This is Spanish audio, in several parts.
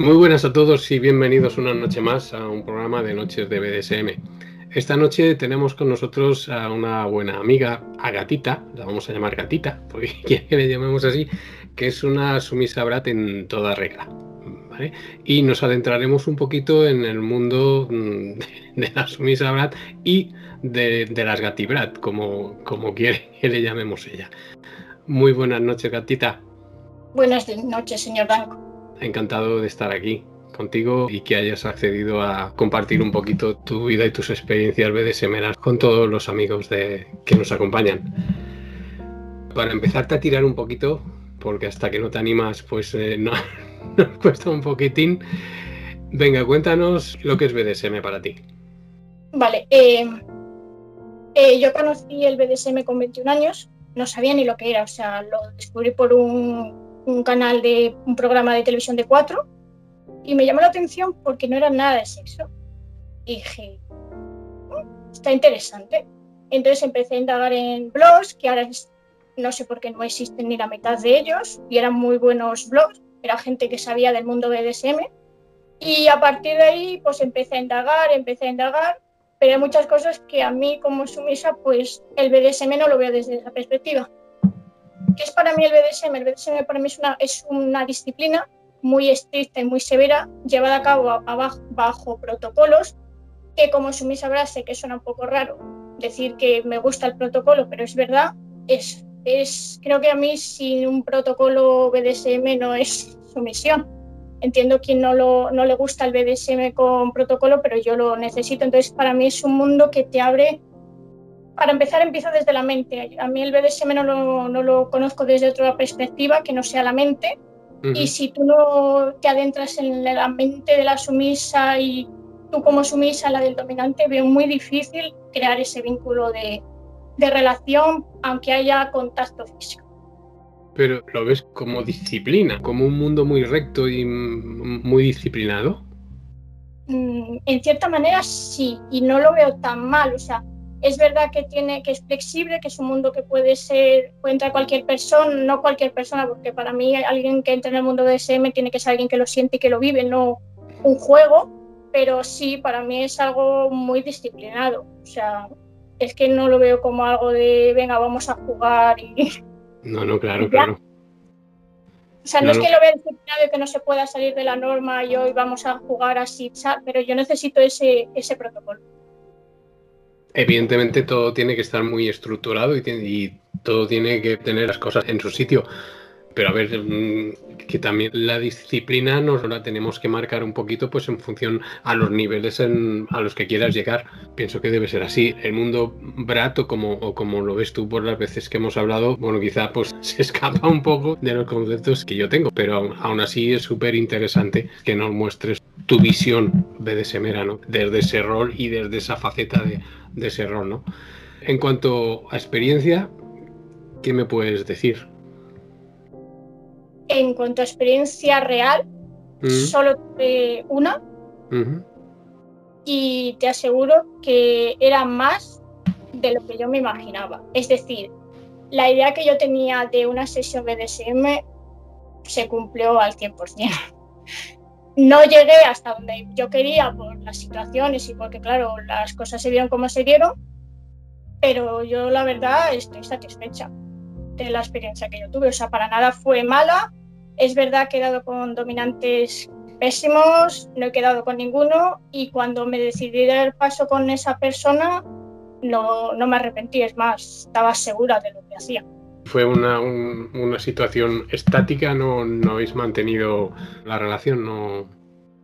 Muy buenas a todos y bienvenidos una noche más a un programa de Noches de BDSM. Esta noche tenemos con nosotros a una buena amiga, a Gatita, la vamos a llamar Gatita, porque quiere que le llamemos así, que es una sumisa brat en toda regla. Y nos adentraremos un poquito en el mundo mm, de la sumisa brat y de, las gatibrat, como, como quiere que le llamemos ella. Muy buenas noches, Gatita. Buenas noches, señor Danco. Encantado de estar aquí contigo y que hayas accedido a compartir un poquito tu vida y tus experiencias BDSM con todos los amigos de, que nos acompañan. Para empezarte a tirar un poquito, porque hasta que no te animas, pues eh, no, nos cuesta un poquitín. Venga, cuéntanos lo que es BDSM para ti. Vale, eh, eh, yo conocí el BDSM con 21 años, no sabía ni lo que era, o sea, lo descubrí por un un canal de un programa de televisión de cuatro y me llamó la atención porque no era nada de sexo. Y dije, mm, está interesante. Entonces empecé a indagar en blogs, que ahora no sé por qué no existen ni la mitad de ellos, y eran muy buenos blogs, era gente que sabía del mundo BDSM. Y a partir de ahí, pues empecé a indagar, empecé a indagar, pero hay muchas cosas que a mí como sumisa, pues el BDSM no lo veo desde esa perspectiva. ¿Qué es para mí el BDSM? El BDSM para mí es una, es una disciplina muy estricta y muy severa, llevada a cabo bajo, protocolos, que como Sumi sabrá, sé que suena un poco raro decir que me gusta el protocolo, pero es verdad, es, es, creo que a mí sin un protocolo BDSM no es sumisión. Entiendo quien no, lo, no le gusta el BDSM con protocolo, pero yo lo necesito. Entonces, para mí es un mundo que te abre para empezar, empiezo desde la mente. A mí el BDSM no lo, no lo conozco desde otra perspectiva que no sea la mente. Y si tú no te adentras en la mente de la sumisa y tú como sumisa, la del dominante, veo muy difícil crear ese vínculo de, de relación, aunque haya contacto físico. Pero lo ves como disciplina, como un mundo muy recto y muy disciplinado. Mm, en cierta manera sí, y no lo veo tan mal. O sea, es verdad que tiene que es flexible, que es un mundo que puede ser puede entrar cualquier persona, no cualquier persona, porque para mí alguien que entra en el mundo de SM tiene que ser alguien que lo siente y que lo vive, no un juego, pero sí para mí es algo muy disciplinado, o sea, es que no lo veo como algo de venga, vamos a jugar y No, no, claro, claro. O sea, no, es que lo vea disciplinado y que no se pueda salir de la norma y hoy vamos a jugar así, pero yo necesito ese, ese protocolo. Evidentemente todo tiene que estar muy estructurado y, todo tiene que tener las cosas en su sitio. Pero a ver, mm, que también la disciplina nos la tenemos que marcar un poquito pues en función a los niveles a los que quieras llegar. Pienso que debe ser así. El mundo brato, como, o como lo ves tú por las veces que hemos hablado, bueno, quizá pues se escapa un poco de los conceptos que yo tengo, pero aún así es súper interesante que nos muestres tu visión de ¿no? Desde ese rol y desde esa faceta de de ese rol, ¿no? En cuanto a experiencia, ¿qué me puedes decir? En cuanto a experiencia real, mm. solo tuve una. Y te aseguro que era más de lo que yo me imaginaba. Es decir, la idea que yo tenía de una sesión BDSM se cumplió al 100%. No llegué hasta donde yo quería por las situaciones y porque, claro, las cosas se vieron como se dieron, pero yo la verdad estoy satisfecha de la experiencia que yo tuve. O sea, para nada fue mala. Es verdad que he quedado con dominantes pésimos, no he quedado con ninguno y cuando me decidí dar paso con esa persona no, no me arrepentí, es más, estaba segura de lo que hacía fue una, una situación estática, no, no habéis mantenido la relación, no.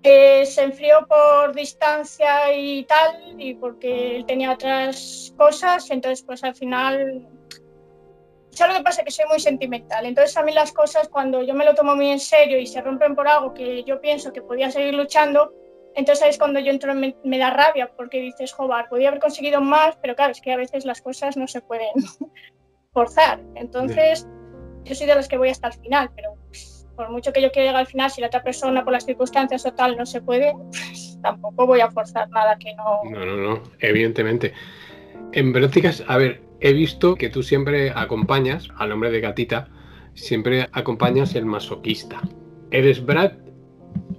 Se enfrió por distancia y tal, y porque él tenía otras cosas, entonces pues al final ¿sabes lo que pasa? Que soy muy sentimental. Entonces a mí las cosas, cuando yo me lo tomo muy en serio y se rompen por algo que yo pienso que podía seguir luchando, entonces es cuando yo entro, me, me da rabia, porque dices, joder, podía haber conseguido más, pero claro, es que a veces las cosas no se pueden forzar. Entonces, yo soy de los que voy hasta el final, pero por mucho que yo quiera llegar al final, si la otra persona por las circunstancias o tal no se puede, pues, tampoco voy a forzar nada que no. No, no, no, evidentemente. En prácticas, a ver, he visto que tú siempre acompañas al hombre de gatita, siempre acompañas el masoquista. ¿Eres Brad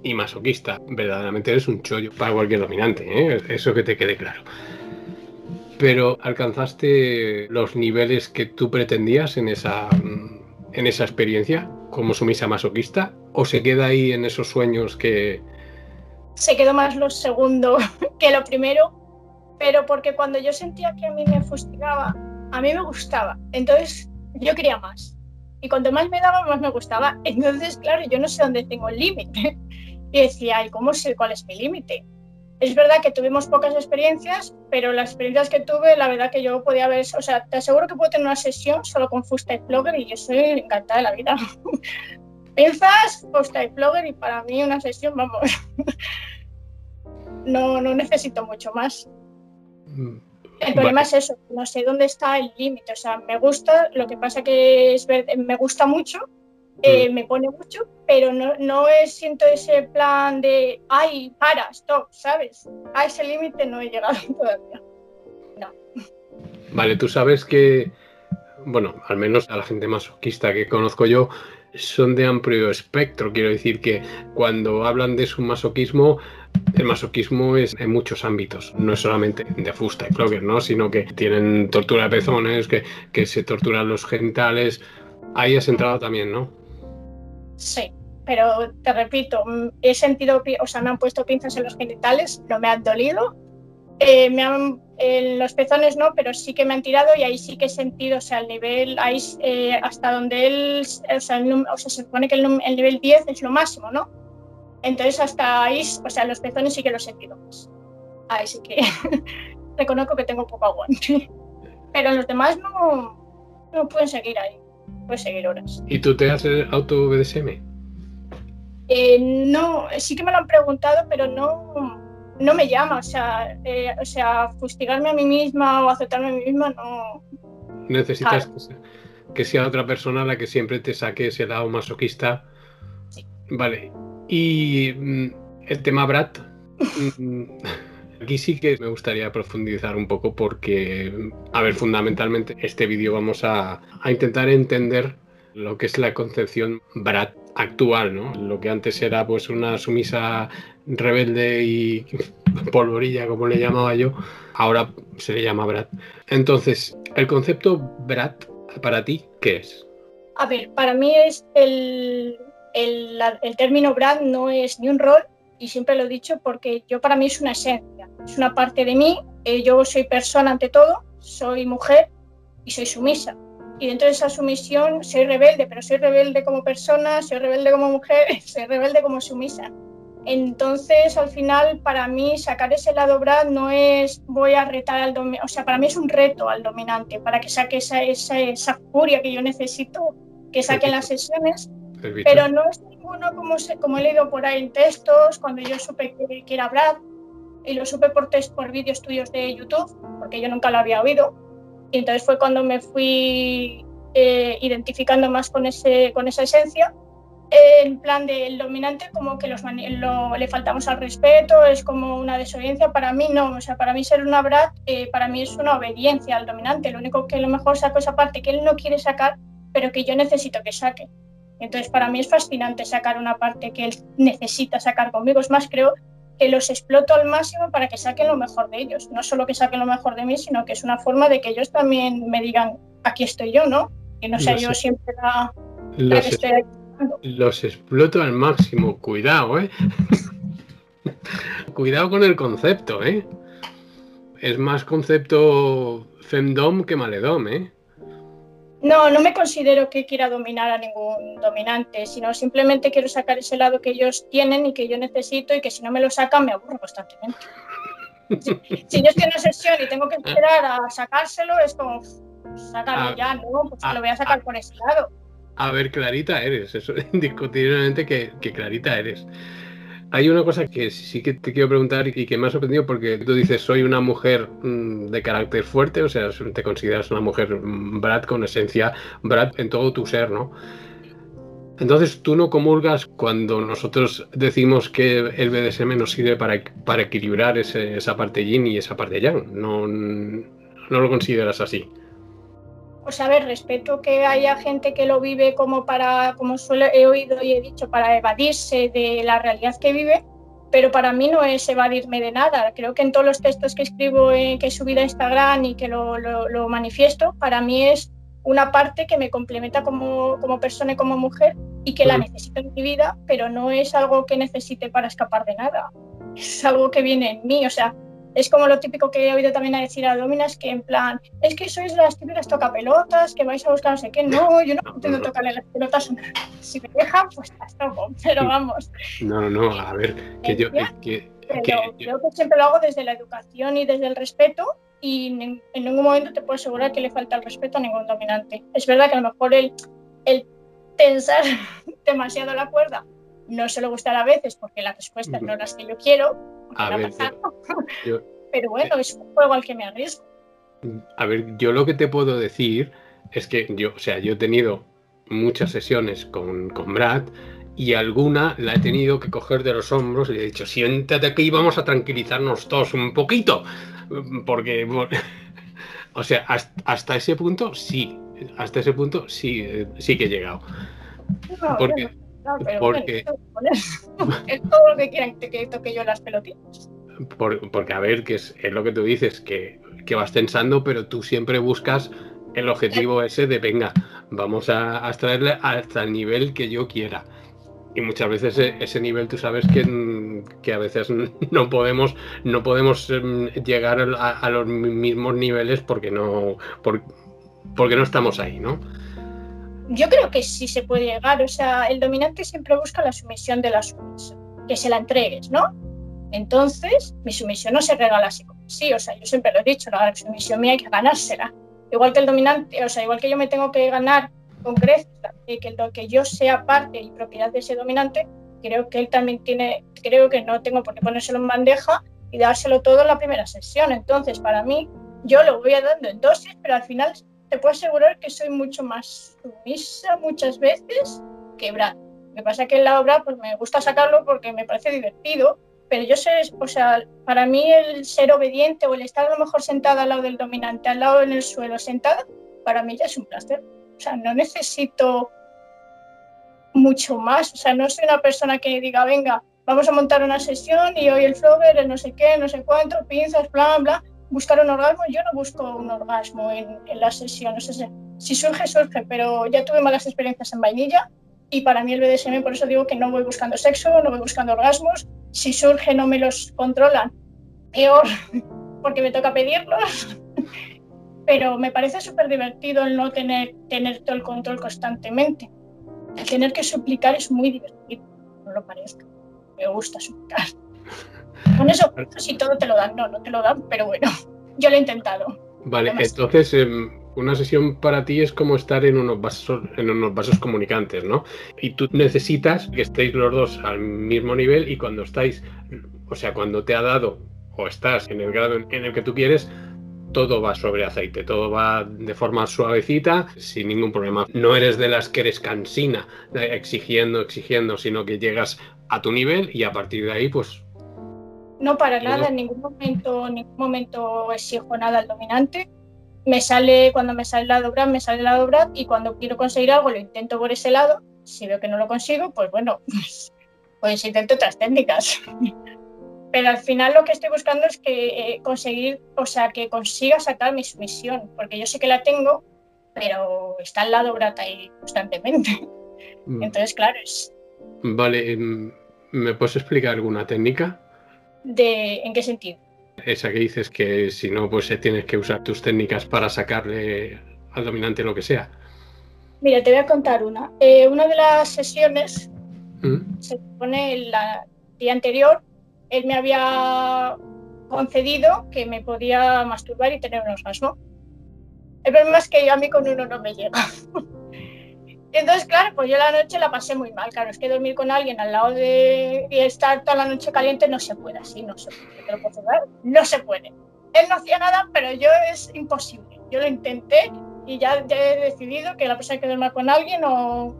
y masoquista. Verdaderamente eres un chollo para cualquier dominante, ¿eh? eso que te quede claro. Pero ¿alcanzaste los niveles que tú pretendías en esa, en esa experiencia como sumisa masoquista? ¿O se queda ahí en esos sueños que... Se quedó más lo segundo que lo primero, pero porque cuando yo sentía que a mí me fustigaba, a mí me gustaba. Entonces yo quería más. Y cuanto más me daba, más me gustaba. Entonces, claro, yo no sé dónde tengo el límite. Y decía, ¿y cómo sé cuál es mi límite? Es verdad que tuvimos pocas experiencias, pero las experiencias que tuve, la verdad que yo podía ver, o sea, te aseguro que puedo tener una sesión solo con Full Blogger y yo soy encantada de la vida. Piensas Full Blogger y para mí una sesión, vamos, no, no necesito mucho más. Mm, el problema es eso, no sé dónde está el límite, o sea, me gusta, lo que pasa que es me gusta mucho, eh, me pone mucho, pero no, no siento ese plan de, ay, para, stop, ¿sabes? A ese límite no he llegado todavía. No. Vale, tú sabes que, bueno, al menos a la gente masoquista que conozco yo, son de amplio espectro. Quiero decir que cuando hablan de su masoquismo, el masoquismo es en muchos ámbitos, no es solamente de fusta y flogger, ¿no? Sino que tienen tortura de pezones, que, que se torturan los genitales. Ahí has entrado también, ¿no? Sí, pero te repito, mm, he sentido, o sea, me han puesto pinzas en los genitales, no me han dolido. Eh, me han, en los pezones no, pero sí que me han tirado y ahí sí que he sentido, o sea, el nivel, ahí, eh, hasta donde él, o sea, se supone que el, nivel 10 es lo máximo, ¿no? Entonces hasta ahí, o sea, los pezones sí que los he sentido más. Ahí sí que reconozco que tengo poco aguante. Pero los demás no, no pueden seguir ahí puedes seguir horas. ¿Y tú te haces auto BDSM? Eh, no, sí que me lo han preguntado, pero no, no me llama. O sea, eh, o sea, fustigarme a mí misma o aceptarme a mí misma no. Necesitas que, sea, otra persona la que siempre te saque ese lado masoquista. Sí. Vale. Y mm, el tema Brad. Aquí sí que me gustaría profundizar un poco porque, a ver, fundamentalmente este vídeo vamos a, intentar entender lo que es la concepción Brat actual, ¿no? Lo que antes era pues una sumisa rebelde y polvorilla, como le llamaba yo, ahora se le llama Brat. Entonces, el concepto Brat, para ti, ¿qué es? A ver, para mí es el, el, el término Brat no es ni un rol, y siempre lo he dicho porque yo para mí es una esencia, es una parte de mí, eh, yo soy persona ante todo, soy mujer y soy sumisa. Y dentro de esa sumisión soy rebelde, pero soy rebelde como persona, soy rebelde como mujer, soy rebelde como sumisa. Entonces, al final, para mí, sacar ese lado Brad no es voy a retar al dominante, o sea, para mí es un reto al dominante, para que saque esa, esa, esa furia que yo necesito que saque en las sesiones, pero no es ninguno como, como he leído por ahí en textos, cuando yo supe que, que era Brad, y lo supe por, por vídeos tuyos de YouTube, porque yo nunca lo había oído. Y entonces fue cuando me fui eh, identificando más con, ese, con esa esencia. En plan del dominante, como que los le faltamos al respeto, es como una desobediencia. Para mí no, o sea, para mí ser una Brad, eh, para mí es una obediencia al dominante. Lo único que a lo mejor saco esa parte que él no quiere sacar, pero que yo necesito que saque. Entonces, para mí es fascinante sacar una parte que él necesita sacar conmigo. Es más, creo que los exploto al máximo para que saquen lo mejor de ellos. No solo que saquen lo mejor de mí, sino que es una forma de que ellos también me digan, aquí estoy yo, ¿no? Que no sea yo siempre la, los, que estoy los exploto al máximo. Cuidado, ¿eh? Cuidado con el concepto, ¿eh? Es más concepto femdom que maledom, ¿eh? No, no me considero que quiera dominar a ningún dominante, sino simplemente quiero sacar ese lado que ellos tienen y que yo necesito y que si no me lo sacan me aburro constantemente. Si, yo estoy en una sesión y tengo que esperar a sacárselo, es como, sácalo ya, ¿no? Pues lo voy a sacar por ese lado. A ver, clarita eres, eso indiscutiblemente que, que clarita eres. Hay una cosa que sí que te quiero preguntar y que me ha sorprendido porque tú dices soy una mujer mm, de carácter fuerte, o sea, te consideras una mujer mm, Brad con esencia Brad en todo tu ser, ¿no? Entonces tú no comulgas cuando nosotros decimos que el BDSM nos sirve para, para equilibrar esa parte yin y esa parte yang. No, no lo consideras así. Pues a ver, respeto que haya gente que lo vive como para, como suele, he oído y he dicho, para evadirse de la realidad que vive, pero para mí no es evadirme de nada. Creo que en todos los textos que escribo, que he subido a Instagram y que lo, lo, manifiesto, para mí es una parte que me complementa como, como persona y como mujer y que la necesito en mi vida, pero no es algo que necesite para escapar de nada. Es algo que viene en mí. O sea, es como lo típico que he oído también a decir a Dominas, que en plan, es que sois las típicas tocapelotas, que vais a buscar no sé qué. No, yo no intento tocarle las pelotas. Si me dejan, pues las toco, pero vamos. No, no, a ver, que yo... Que, pero creo que siempre lo hago desde la educación y desde el respeto y en, ningún momento te puedo asegurar que le falta el respeto a ningún dominante. Es verdad que a lo mejor el, el tensar demasiado la cuerda no se lo gustará a veces porque las respuestas no las que yo quiero, a ver, pero bueno, es un juego al que me arriesgo. A ver, yo lo que te puedo decir es que yo, o sea, yo he tenido muchas sesiones con, con Brad y alguna la he tenido que coger de los hombros y le he dicho, siéntate aquí vamos a tranquilizarnos todos un poquito. Porque, o sea, hasta, ese punto sí, hasta ese punto sí, sí que he llegado. porque, porque... es todo lo que quieran que toque yo las pelotitas. porque, a ver, que es, lo que tú dices, que, vas tensando, pero tú siempre buscas el objetivo ese de, venga, vamos a, a extraerle hasta el nivel que yo quiera. Y muchas veces e, ese, nivel tú sabes que, que, a veces no podemos, no podemos em, llegar a, los mismos niveles porque no, porque no estamos ahí, ¿no? Yo creo que sí se puede llegar, o sea, el dominante siempre busca la sumisión de la sumisión, que se la entregues, ¿no? Entonces, mi sumisión no se regala así como sí, o sea, yo siempre lo he dicho, la sumisión mía hay que ganársela. Igual que el dominante, o sea, igual que yo me tengo que ganar con creces que lo que yo sea parte y propiedad de ese dominante, creo que él también tiene, creo que no tengo por qué ponérselo en bandeja y dárselo todo en la primera sesión. Entonces, para mí, yo lo voy dando en dosis, pero al final te puedo asegurar que soy mucho más sumisa muchas veces que Brad. Me pasa que el lado Brad pues me gusta sacarlo porque me parece divertido, pero yo sé, o sea, para mí el ser obediente o el estar a lo mejor sentada al lado del dominante, al lado en el suelo, sentada, para mí ya es un placer. O sea, no necesito mucho más. O sea, no soy una persona que diga, venga, vamos a montar una sesión y hoy el flover, el no sé qué, no sé cuánto, pinzas, bla, bla buscar un orgasmo, yo no busco un orgasmo en, en las sesiones. O sea, si surge, surge, pero ya tuve malas experiencias en vainilla y para mí el BDSM, por eso digo que no voy buscando sexo, no voy buscando orgasmos. Si surge, no me los controlan, peor, porque me toca pedirlos. pero me parece súper divertido el no tener, tener todo el control constantemente. El tener que suplicar es muy divertido, no lo parezca. Me gusta suplicar. Con eso, si todo te lo dan, no, no te lo dan, pero bueno, yo lo he intentado. Vale, entonces em, una sesión para ti es como estar en unos vasos, en unos vasos comunicantes, ¿no? Y tú necesitas que estéis los dos al mismo nivel y cuando estáis, o sea, cuando te ha dado o estás en el grado en el que tú quieres, todo va sobre aceite, todo va de forma suavecita, sin ningún problema. No eres de las que eres cansina, exigiendo, exigiendo, sino que llegas a tu nivel y a partir de ahí, pues no para nada, en ningún momento, en ningún momento exijo nada al dominante. Me sale, cuando me sale la dobra, me sale la dobra y cuando quiero conseguir algo lo intento por ese lado. Si veo que no lo consigo, pues bueno, pues, pues intento otras técnicas. Pero al final lo que estoy buscando es que eh, conseguir, o sea, que consiga sacar mi sumisión, porque yo sé que la tengo, pero está al lado brata ahí constantemente. Mm. Entonces, claro, es... Vale, em, ¿me puedes explicar alguna técnica? De ¿en qué sentido? Esa que dices que si no, pues eh, tienes que usar tus técnicas para sacarle al dominante lo que sea. Mira, te voy a contar una. Eh, una de las sesiones, ¿Mm? se supone el día anterior, él me había concedido que me podía masturbar y tener un orgasmo. El problema es que a mí con uno no me llega. Entonces, claro, pues yo la noche la pasé muy mal. Claro, es que dormir con alguien al lado de y estar toda la noche caliente no se puede, así no se puede. No se puede. Él no hacía nada, pero yo es imposible. Yo lo intenté y ya, he decidido que la persona que duerma con alguien o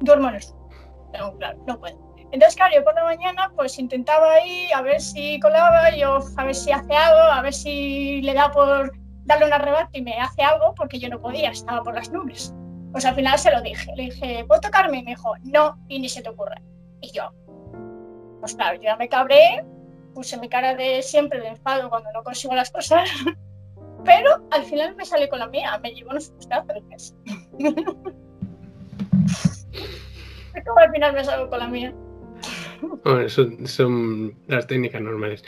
duermo en el suelo. Pero claro, no puedo. Entonces, claro, yo por la mañana pues intentaba ahí a ver si colaba, yo a ver si hace algo, a ver si le da por darle un arrebato y me hace algo porque yo no podía, estaba por las nubes. Pues al final se lo dije, le dije, ¿puedo tocarme? Y me dijo, no, y ni se te ocurre. Y yo, pues claro, yo ya me cabré, puse mi cara de siempre de enfado cuando no consigo las cosas, pero al final me salí con la mía, me llevo unos frustrados. ¿Cómo al final me salgo con la mía? Son, son las técnicas normales.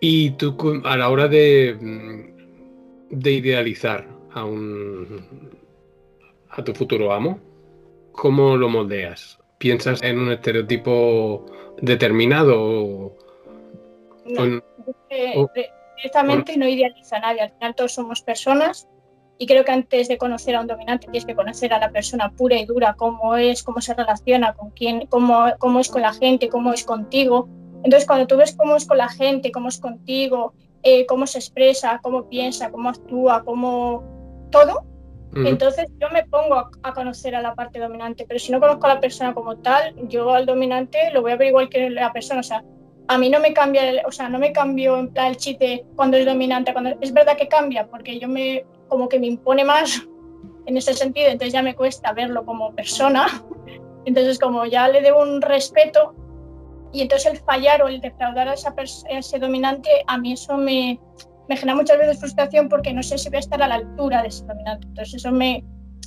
Y tú, a la hora de, de idealizar a un a tu futuro amo, ¿cómo lo moldeas? ¿Piensas en un estereotipo determinado? No, directamente no idealiza a nadie. Al final todos somos personas y creo que antes de conocer a un dominante tienes que conocer a la persona pura y dura, cómo es, cómo se relaciona con quién, cómo, cómo es con la gente, cómo es contigo entonces, cuando tú ves cómo es con la gente, cómo es contigo, eh, cómo se expresa, cómo piensa, cómo actúa, cómo todo, entonces yo me pongo a, conocer a la parte dominante. Pero si no conozco a la persona como tal, yo al dominante lo voy a ver igual que la persona. O sea, a mí no me cambia, o sea, no me cambio en plan el chiste cuando es dominante. Cuando es verdad que cambia, porque yo me como que me impone más en ese sentido, entonces ya me cuesta verlo como persona. Entonces, como ya le debo un respeto, y entonces el fallar o el defraudar a, esa ese dominante, a mí eso me, me genera muchas veces frustración porque no sé si voy a estar a la altura de ese dominante. Entonces eso me,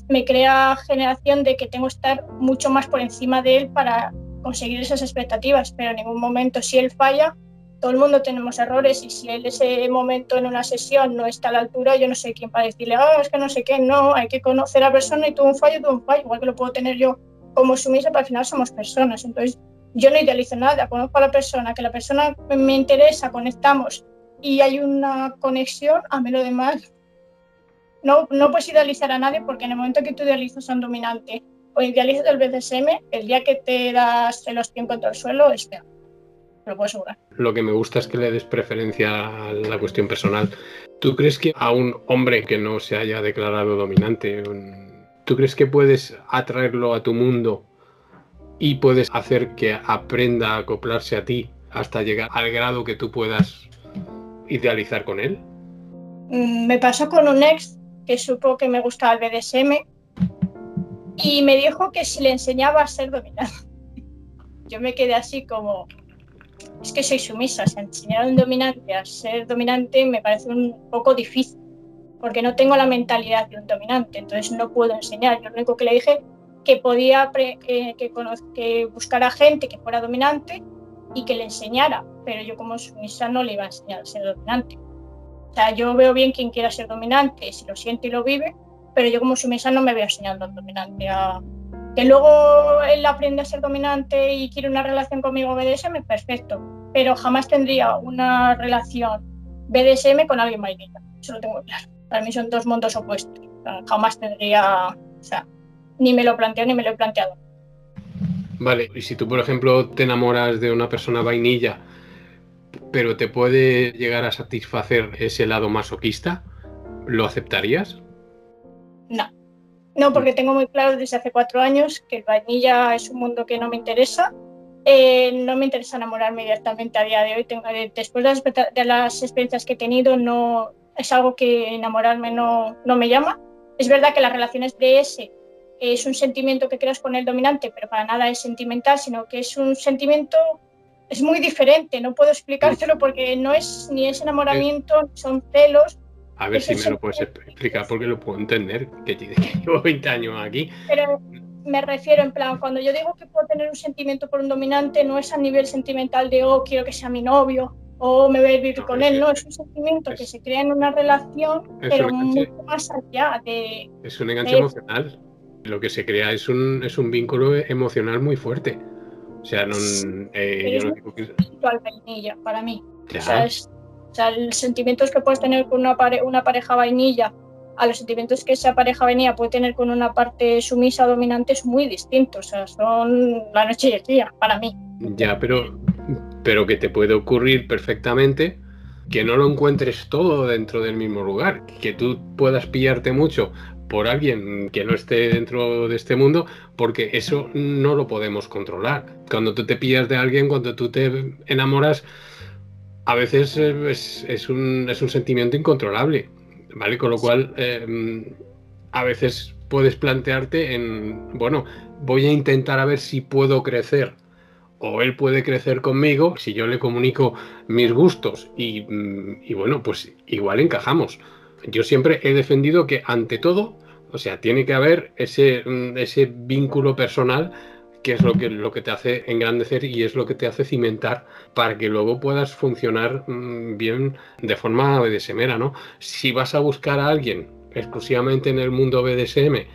me crea generación de que tengo que estar mucho más por encima de él para conseguir esas expectativas, pero en ningún momento si él falla, todo el mundo tenemos errores. Y si él ese momento en una sesión no está a la altura, yo no sé quién para decirle, ah, es que no sé qué, no, hay que conocer a la persona y tuvo un fallo, tuvo un fallo, igual que lo puedo tener yo como sumisa, pero al final somos personas. Entonces yo no idealizo nada, conozco a la persona, que la persona me interesa, conectamos y hay una conexión, a mí lo demás. No, no puedes idealizar a nadie porque en el momento que tú idealizas a un dominante o idealizas el BDSM, el día que te das el ostión contra el suelo es peor. Lo puedo asegurar. Lo que me gusta es que le des preferencia a la cuestión personal. ¿Tú crees que a un hombre que no se haya declarado dominante, ¿tú crees que puedes atraerlo a tu mundo y puedes hacer que aprenda a acoplarse a ti hasta llegar al grado que tú puedas idealizar con él? Mm, me pasó con un ex que supo que me gustaba el BDSM y me dijo que si le enseñaba a ser dominante. Yo me quedé así como, es que soy sumisa, o enseñar a un dominante a ser dominante me parece un poco difícil, porque no tengo la mentalidad de un dominante, entonces no puedo enseñar. Yo lo único que le dije que podía que, que buscara gente que fuera dominante y que le enseñara, pero yo como sumisa no le iba a enseñar a ser dominante. O sea, yo veo bien quien quiera ser dominante, si lo siente y lo vive, pero yo como sumisa no me voy enseñando al dominante a... Que luego él aprende a ser dominante y quiere una relación conmigo BDSM, perfecto, pero jamás tendría una relación BDSM con alguien vainilla, eso lo tengo claro. Para mí son dos mundos opuestos, jamás tendría... O sea, ni me lo planteo ni me lo he planteado. Vale, y si tú, por ejemplo, te enamoras de una persona vainilla, pero te puede llegar a satisfacer ese lado masoquista, ¿lo aceptarías? No. No, porque tengo muy claro desde hace cuatro años que el vainilla es un mundo que no me interesa. Eh, no me interesa enamorarme directamente a día de hoy. Tengo, eh, después de las, de las, experiencias que he tenido, no es algo que enamorarme no, no me llama. Es verdad que las relaciones de ese es un sentimiento que creas con el dominante, pero para nada es sentimental, sino que es un sentimiento, es muy diferente, no puedo explicártelo porque no es ni es enamoramiento, ni son celos. A ver si me lo puedes explicar porque lo puedo entender, que llevo 20 años aquí. Pero me refiero en plan, cuando yo digo que puedo tener un sentimiento por un dominante, no es a nivel sentimental de, oh, quiero que sea mi novio, o me voy a vivir con él, no, es un sentimiento que se crea en una relación, pero mucho más allá de... Es un enganche emocional lo que se crea es un, es un vínculo emocional muy fuerte. O sea, no, eh, yo no digo que... vainilla, para mí. O sea, es, o sea, los sentimientos que puedes tener con una, una pareja vainilla a los sentimientos que esa pareja vainilla puede tener con una parte sumisa dominante es muy distinto. O sea, son la noche y el día, para mí. Ya, pero, pero que te puede ocurrir perfectamente que no lo encuentres todo dentro del mismo lugar, que tú puedas pillarte mucho por alguien que no esté dentro de este mundo, porque eso no lo podemos controlar. Cuando tú te pillas de alguien, cuando tú te enamoras, a veces es, un, es un, sentimiento incontrolable, ¿vale? Con lo cual, em, a veces puedes plantearte en, bueno, voy a intentar a ver si puedo crecer o él puede crecer conmigo si yo le comunico mis gustos y, mm, y, bueno, pues igual encajamos. Yo siempre he defendido que ante todo, o sea, tiene que haber ese, mm, ese vínculo personal que es lo que, lo que te hace engrandecer y es lo que te hace cimentar para que luego puedas funcionar mm, bien de forma BDSMera, ¿no? Si vas a buscar a alguien exclusivamente en el mundo BDSM,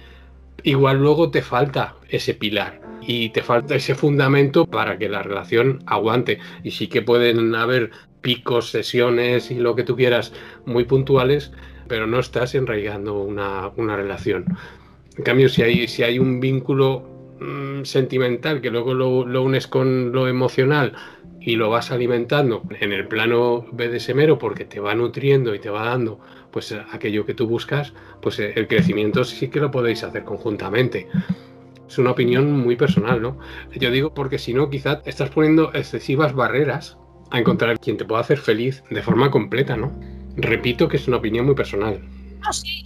igual luego te falta ese pilar y te falta ese fundamento para que la relación aguante. Y sí que pueden haber picos, sesiones y lo que tú quieras muy puntuales, pero no estás enraigando una, una relación. En cambio, si hay, si hay un vínculo Mm, sentimental que luego lo, unes con lo emocional y lo vas alimentando en el plano BDSMero porque te va nutriendo y te va dando pues aquello que tú buscas, pues el crecimiento sí que lo podéis hacer conjuntamente. Es una opinión muy personal, ¿no? Yo digo porque si no, quizás estás poniendo excesivas barreras a encontrar quien te pueda hacer feliz de forma completa, ¿no? Repito que es una opinión muy personal. Ah, sí,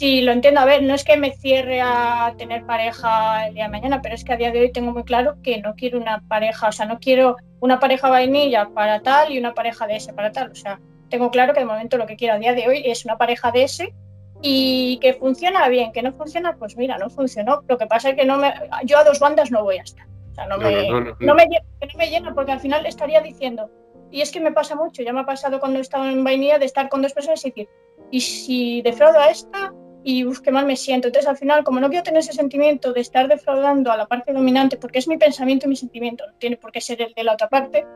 Sí, lo entiendo. A ver, no es que me cierre a tener pareja el día de mañana, pero es que a día de hoy tengo muy claro que no quiero una pareja, o sea, no quiero una pareja vainilla para tal y una pareja de ese para tal. O sea, tengo claro que de momento lo que quiero a día de hoy es una pareja de ese y que funciona bien, que no funciona, pues mira, no funcionó. Lo que pasa es que no me, yo a dos bandas no voy a estar. O sea, no, me, no, me, llena, porque al final estaría diciendo, y es que me pasa mucho, ya me ha pasado cuando he estado en vainilla de estar con dos personas y decir, y si defraudo a esta, y uf, qué mal me siento. Entonces, al final, como no quiero tener ese sentimiento de estar defraudando a la parte dominante, porque es mi pensamiento y mi sentimiento, no tiene por qué ser el de la otra parte,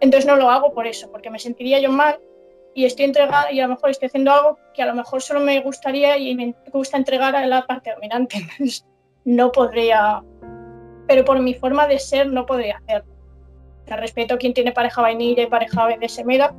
entonces no lo hago por eso, porque me sentiría yo mal y estoy entregada y a lo mejor estoy haciendo algo que a lo mejor solo me gustaría y me gusta entregar a la parte dominante. Entonces, no podría, pero por mi forma de ser no podría hacerlo. Respeto a quien tiene pareja vainilla y pareja de semera,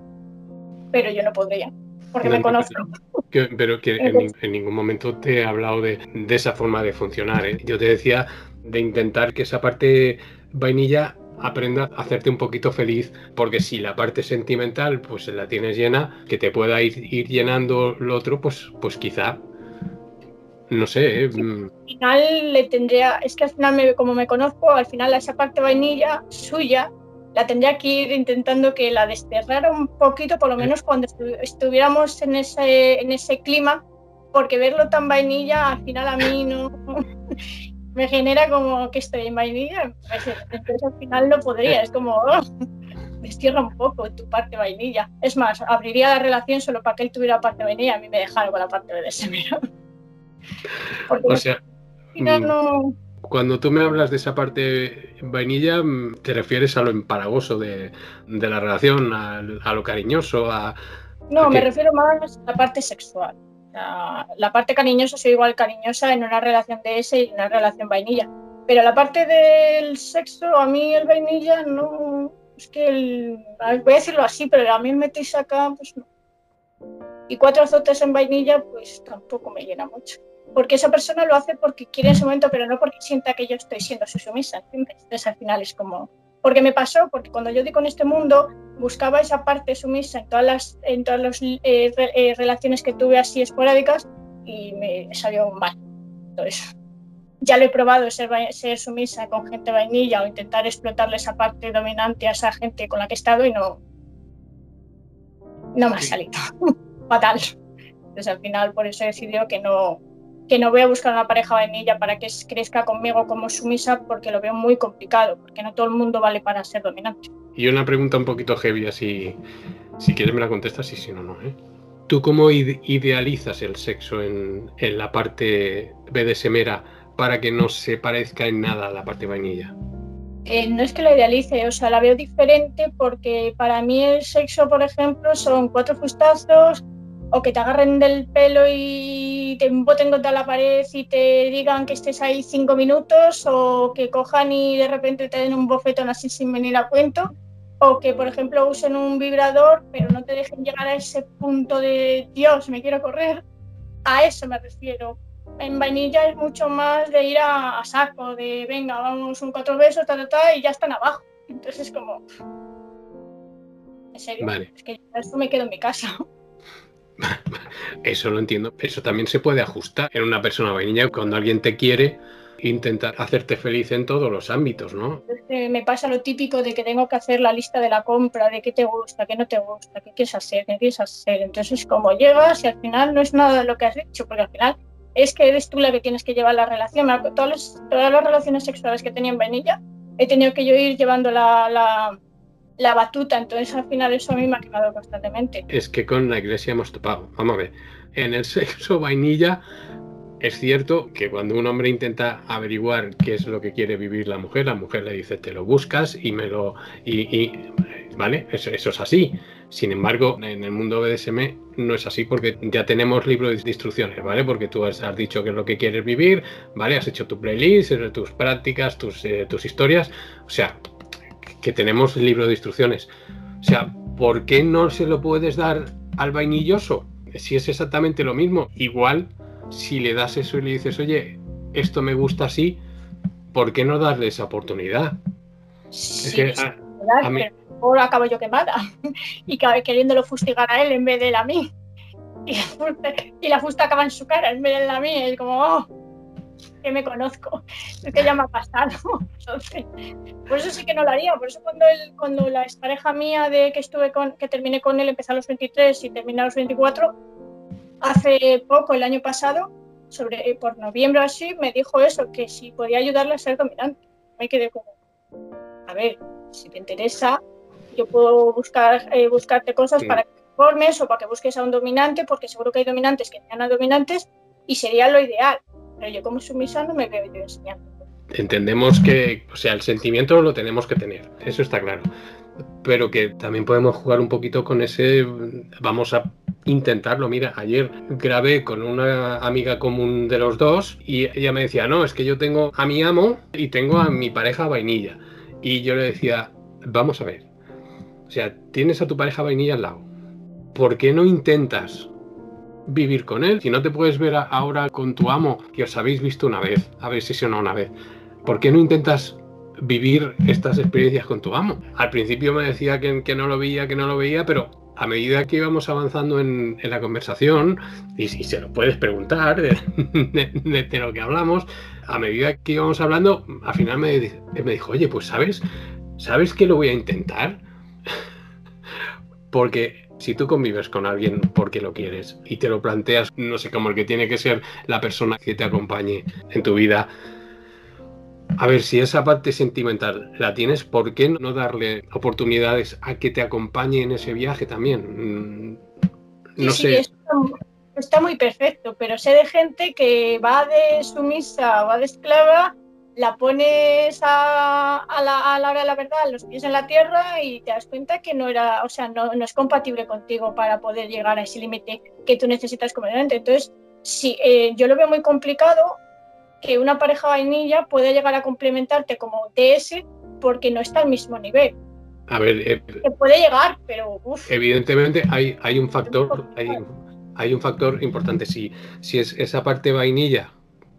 pero yo no podría porque me conozco. pero que en, ningún momento te he hablado de, esa forma de funcionar. ¿eh? Yo te decía de intentar que esa parte vainilla aprenda a hacerte un poquito feliz, porque si la parte sentimental pues la tienes llena, que te pueda ir, ir llenando lo otro, pues, pues quizá, no sé. ¿eh? Mm. al final le tendría, es que al final como me conozco, al final esa parte vainilla suya la tendría que ir intentando que la desterrara un poquito, por lo menos cuando estuviéramos en ese, en ese clima, porque verlo tan vainilla al final a mí no me genera como que estoy en vainilla, pues, entonces al final no podría, es como oh, destierra un poco tu parte vainilla. Es más, abriría la relación solo para que él tuviera parte vainilla a mí me dejara con la parte de ese o sea, al final mm. no cuando tú me hablas de esa parte vainilla, mm, te refieres a lo empalagoso de, la relación, a, lo cariñoso, a... No, me refiero más a la parte sexual. La, parte cariñosa soy igual cariñosa en una relación de ese y en una relación vainilla. Pero la parte del sexo, a mí el vainilla no... Es que el, voy a decirlo así, pero a mí me metéis acá, pues no. Y cuatro azotes en vainilla, pues tampoco me llena mucho porque esa persona lo hace porque quiere en su momento, pero no porque sienta que yo estoy siendo su sumisa. Entonces al final es como, porque me pasó, porque cuando yo di con este mundo, buscaba esa parte sumisa en todas las, en todas las eh, eh, relaciones que tuve así esporádicas y me salió mal. Entonces, ya lo he probado, ser, ser sumisa con gente vainilla o intentar explotarle esa parte dominante a esa gente con la que he estado y no, no me ha salido. Fatal. Entonces al final por eso he decidido que no, que no voy a buscar una pareja vainilla para que crezca conmigo como sumisa porque lo veo muy complicado, porque no todo el mundo vale para ser dominante. Y una pregunta un poquito heavy, así, si quieres me la contestas y si no, no. ¿eh? ¿Tú cómo idealizas el sexo en, en la parte BDSMera para que no se parezca en nada a la parte vainilla? Eh, no es que la idealice, o sea, la veo diferente porque para mí el sexo, por ejemplo, son cuatro fustazos, o que te agarren del pelo y te emboten contra la pared y te digan que estés ahí cinco minutos, o que cojan y de repente te den un bofetón así sin venir a cuento, o que, por ejemplo, usen un vibrador, pero no te dejen llegar a ese punto de Dios, me quiero correr. A eso me refiero. En vainilla es mucho más de ir a, saco, de venga, vamos un cuatro besos, ta, ta, ta, y ya están abajo. Entonces es como, En serio. Es que eso me quedo en mi casa. Eso lo entiendo. Eso también se puede ajustar en una persona vainilla cuando alguien te quiere intentar hacerte feliz en todos los ámbitos, ¿no? me pasa lo típico de que tengo que hacer la lista de la compra, de qué te gusta, qué no te gusta, qué quieres hacer, qué quieres hacer. Entonces, como llegas y al final no es nada de lo que has dicho, porque al final es que eres tú la que tienes que llevar la relación. Todas, todas las relaciones sexuales que tenía en vainilla, he tenido que yo ir llevando la, la, batuta, entonces al final eso a mí me ha quemado constantemente. Es que con la iglesia hemos topado. Vamos a ver, en el sexo vainilla es cierto que cuando un hombre intenta averiguar qué es lo que quiere vivir la mujer, la mujer le dice te lo buscas y me lo y, vale, eso, es así. Sin embargo, en el mundo BDSM no es así porque ya tenemos libros de instrucciones, ¿vale? Porque tú has, dicho qué es lo que quieres vivir, ¿vale? Has hecho tu playlist, tus prácticas, tus, eh, tus historias. O sea, que tenemos el libro de instrucciones. O sea, ¿por qué no se lo puedes dar al vainilloso? Si es exactamente lo mismo, igual si le das eso y le dices, oye, esto me gusta así, ¿por qué no darle esa oportunidad? Sí, es que, a, mí... ahora acabo yo quemada y queriéndolo fustigar a él en vez de él a mí. Y la, fusta, acaba en su cara en vez de la mía. Y como, oh, que me conozco. Es que ya me ha pasado. por eso sí que no lo haría. Por eso cuando, él, cuando la expareja mía de que estuve con, que terminé con él empezó a los 23 y terminé a los 24, hace poco, el año pasado, sobre eh, por noviembre así, me dijo eso, que si podía ayudarle a ser dominante. Me quedé como, a ver, si te interesa, yo puedo buscar, eh, buscarte cosas para que formes o para que busques a un dominante, porque seguro que hay dominantes que sean dominantes y sería lo ideal. Pero yo como sumisa no me veo yo enseñando. Entendemos que, o sea, el sentimiento lo tenemos que tener, eso está claro. Pero que también podemos jugar un poquito con ese, vamos a intentarlo. Mira, ayer grabé con una amiga común de los dos y ella me decía, no, es que yo tengo a mi amo y tengo a mi pareja vainilla. Y yo le decía, vamos a ver, o sea, tienes a tu pareja vainilla al lado. ¿Por qué no intentas vivir con él? Si no te puedes ver ahora con tu amo, que os habéis visto una vez, habéis sesionado una vez, ¿por qué no intentas vivir estas experiencias con tu amo? Al principio me decía que, no lo veía, que no lo veía, pero a medida que íbamos avanzando en, la conversación, y si se lo puedes preguntar de, lo que hablamos, a medida que íbamos hablando, al final me, me dijo, oye, pues sabes, ¿sabes que lo voy a intentar? porque si tú convives con alguien porque lo quieres y te lo planteas, no sé, como el que tiene que ser la persona que te acompañe en tu vida, a ver, si esa parte sentimental la tienes, ¿por qué no darle oportunidades a que te acompañe en ese viaje también? Mm, no sé. está, muy perfecto, pero sé de gente que va de sumisa, va de esclava, la pones a, la, hora de la verdad, los pies en la tierra y te das cuenta que no era, o sea, no, es compatible contigo para poder llegar a ese límite que tú necesitas como Entonces, sí, eh, yo lo veo muy complicado que una pareja vainilla puede llegar a complementarte como TS porque no está al mismo nivel. A ver, eh, puede llegar, pero evidentemente hay, hay un factor, hay, un factor importante. Si, si es esa parte vainilla,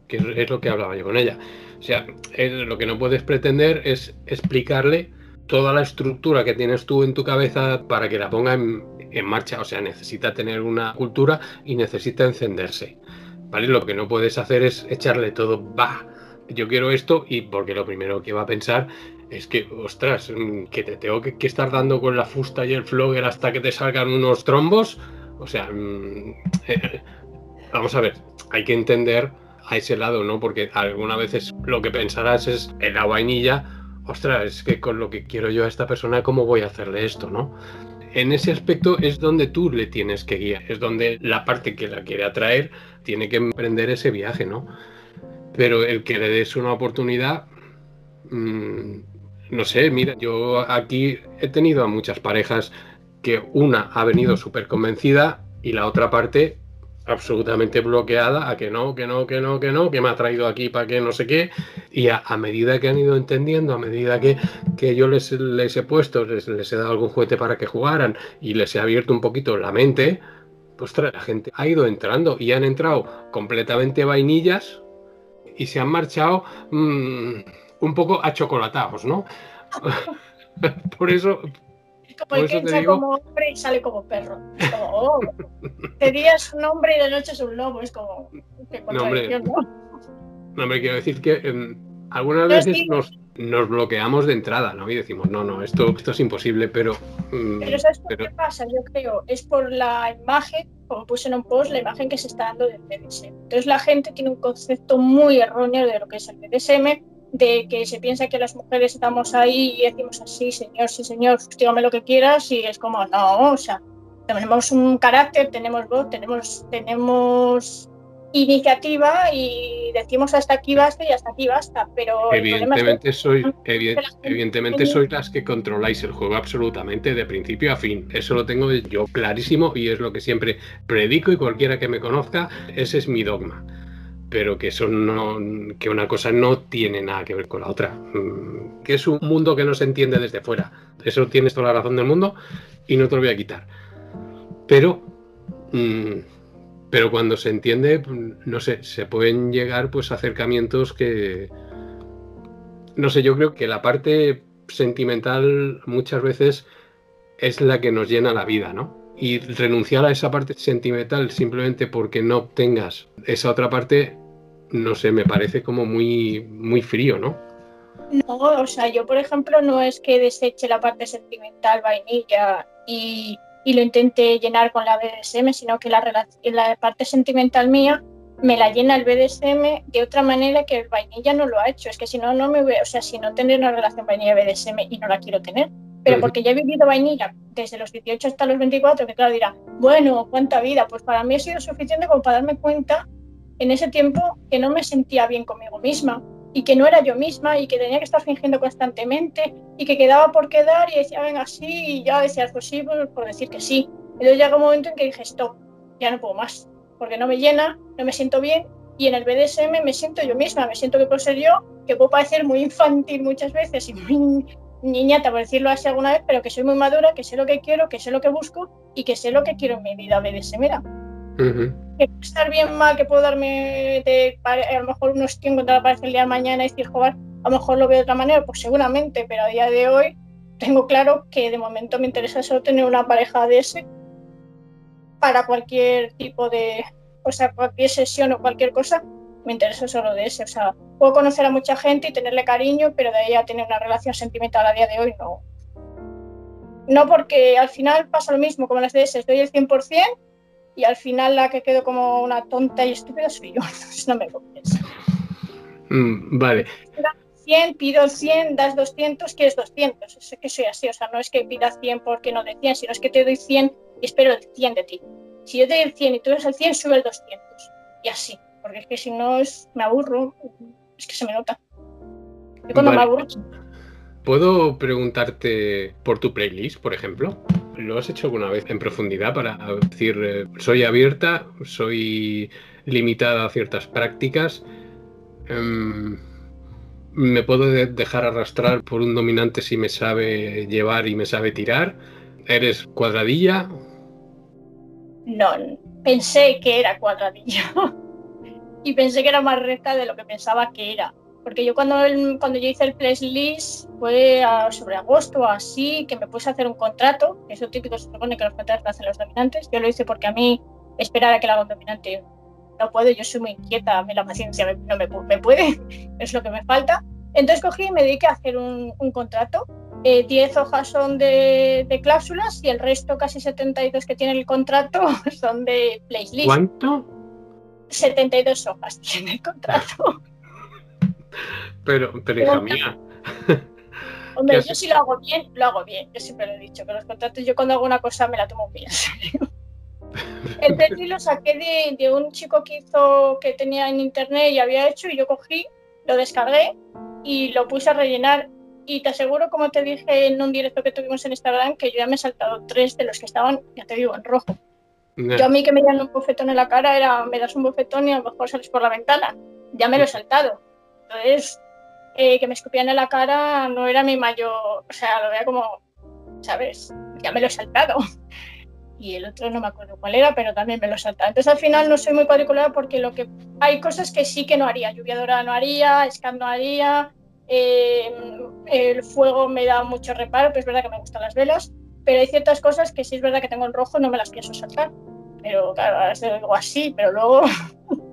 que es, lo que hablaba yo con ella, o sea, lo que no puedes pretender es explicarle toda la estructura que tienes tú en tu cabeza para que la ponga en, en marcha. O sea, necesita tener una cultura y necesita encenderse. Lo que no puedes hacer es echarle todo, va, yo quiero esto y porque lo primero que va a pensar es que, ostras, mm, que te tengo que, estar dando con la fusta y el flogger hasta que te salgan unos trombos. O sea, mm, eh, vamos a ver, hay que entender a ese lado, ¿no? Porque algunas veces lo que pensarás es en la vainilla, ostras, es que con lo que quiero yo a esta persona, ¿cómo voy a hacerle esto, ¿no? En ese aspecto es donde tú le tienes que guiar, es donde la parte que la quiere atraer tiene que emprender ese viaje, ¿no? Pero el que le des una oportunidad, mm, no sé, mira, yo aquí he tenido a muchas parejas que una ha venido súper convencida y la otra parte absolutamente bloqueada a que no, que no, que no, que no, que me ha traído aquí para que no sé qué. Y a, medida que han ido entendiendo, a medida que, que yo les, les, he puesto, les, he dado algún juguete para que jugaran y les he abierto un poquito la mente, pues la gente ha ido entrando y han entrado completamente vainillas y se han marchado mm, un poco achocolatados, ¿no? por eso, que entra como hombre y sale como perro. Como, oh, de día es un hombre y de noche es un lobo. Es como, no, hombre, ¿no? no, hombre, quiero decir que em, algunas veces nos, nos, bloqueamos de entrada, ¿no? Y decimos, no, no, esto, esto es imposible, pero... Mm, pero ¿sabes por qué pasa? Yo creo, es por la imagen, como puse en un post, la imagen que se está dando del BDSM. Entonces la gente tiene un concepto muy erróneo de lo que es el BDSM, de que se piensa que las mujeres estamos ahí y decimos así, señor, sí, señor, dígame lo que quieras, y es como, no, o sea, tenemos un carácter, tenemos voz, tenemos, tenemos iniciativa y decimos hasta aquí basta y hasta aquí basta, pero evidentemente soy evidentemente sois las que controláis el juego absolutamente de principio a fin. Eso lo tengo yo clarísimo y es lo que siempre predico y cualquiera que me conozca, ese es mi dogma. Pero que eso no, que una cosa no tiene nada que ver con la otra. Mm, que es un mundo que no se entiende desde fuera. Eso tienes toda la razón del mundo y no te lo voy a quitar. Pero mm, pero cuando se entiende, no sé, se pueden llegar pues acercamientos que, no sé, yo creo que la parte sentimental muchas veces es la que nos llena la vida, ¿no? Y renunciar a esa parte sentimental simplemente porque no obtengas esa otra parte, no sé, me parece como muy, muy frío, ¿no? No, o sea, yo por ejemplo no es que deseche la parte sentimental vainilla y y lo intenté llenar con la BDSM, sino que la, la parte sentimental mía me la llena el BDSM de otra manera que el vainilla no lo ha hecho. Es que si no, no me voy, o sea, si no tener una relación vainilla-BDSM y no la quiero tener, pero porque ya he vivido vainilla desde los 18 hasta los 24, que claro dirá, bueno, cuánta vida, pues para mí ha sido suficiente como para darme cuenta en ese tiempo que no me sentía bien conmigo misma, y que no era yo misma y que tenía que estar fingiendo constantemente y que quedaba por quedar y decía, venga, sí, y ya decías, pues sí, por, decir que sí. Luego llega un momento en que dije, stop, ya no puedo más, porque no me llena, no me siento bien y en el BDSM me siento yo misma, me siento que puedo ser yo, que puedo parecer muy infantil muchas veces y muy niñata, por decirlo así alguna vez, pero que soy muy madura, que sé lo que quiero, que sé lo que busco y que sé lo que quiero en mi vida BDSM. Que puede estar bien mal, que puedo darme de, a lo mejor unos tiempos cuando aparece el día de mañana y decir, joder, a lo mejor lo veo de otra manera, pues seguramente, pero a día de hoy tengo claro que de momento me interesa solo tener una pareja de ese para cualquier tipo de, o sea, cualquier sesión o cualquier cosa, me interesa solo de ese. O sea, puedo conocer a mucha gente y tenerle cariño, pero de ahí a tener una relación sentimental a día de hoy no. No porque al final pasa lo mismo como las ese, estoy el 100%, y al final la que quedo como una tonta y estúpida soy yo, entonces no me compensa. Mm, vale. 100, pido 100, das 200, quieres 200. Es que soy así, o sea, no es que pida 100 porque no de 100, sino es que te doy 100 y espero el 100 de ti. Si yo te doy el 100 y tú eres el 100, sube el 200. Y así, porque es que si no es, me aburro, es que se me nota. Yo cuando me aburro... ¿Puedo preguntarte por tu playlist, por ejemplo? ¿Lo has hecho alguna vez en profundidad para decir, eh, soy abierta, soy limitada a ciertas prácticas? Em, ¿Me puedo dejar arrastrar por un dominante si me sabe llevar y me sabe tirar? ¿Eres cuadradilla? No, pensé que era cuadradilla. y pensé que era más recta de lo que pensaba que era. Porque yo cuando, cuando yo hice el playlist fue sobre agosto o así, que me puse a hacer un contrato, que es lo típico, se supone que los contratos lo hacen los dominantes. Yo lo hice porque a mí esperar a que lo haga un dominante no puedo, yo soy muy inquieta, a mí la paciencia no me, me puede, es lo que me falta. Entonces cogí y me dediqué a hacer un, un contrato. 10 eh, hojas son de, de, cláusulas y el resto, casi 72 que tiene el contrato, son de playlist. ¿Cuánto? 72 hojas tiene el contrato. Pero, pero hija mía. Hombre, yo si lo hago bien, lo hago bien. Yo siempre lo he dicho, que los contratos, yo cuando hago una cosa me la tomo bien El perfil lo saqué de, de, un chico que hizo, que tenía en internet y había hecho, y yo cogí, lo descargué y lo puse a rellenar. Y te aseguro, como te dije en un directo que tuvimos en Instagram, que yo ya me he saltado tres de los que estaban, ya te digo, en rojo. Yo a mí que me dieran un bofetón en la cara era, me das un bofetón y a lo mejor sales por la ventana. Ya me lo he saltado. Entonces, eh, que me escupían en la cara no era mi mayor, o sea, lo veía como, ¿sabes? Ya me lo he saltado. Y el otro no me acuerdo cuál era, pero también me lo he saltado. Entonces al final no soy muy cuadriculada porque lo que hay cosas que sí que no haría. Lluvia dorada no haría, Scan no haría, eh, el fuego me da mucho reparo, pero es verdad que me gustan las velas. pero hay ciertas cosas que si es verdad que tengo en rojo no me las pienso saltar. Pero claro, es algo así, pero luego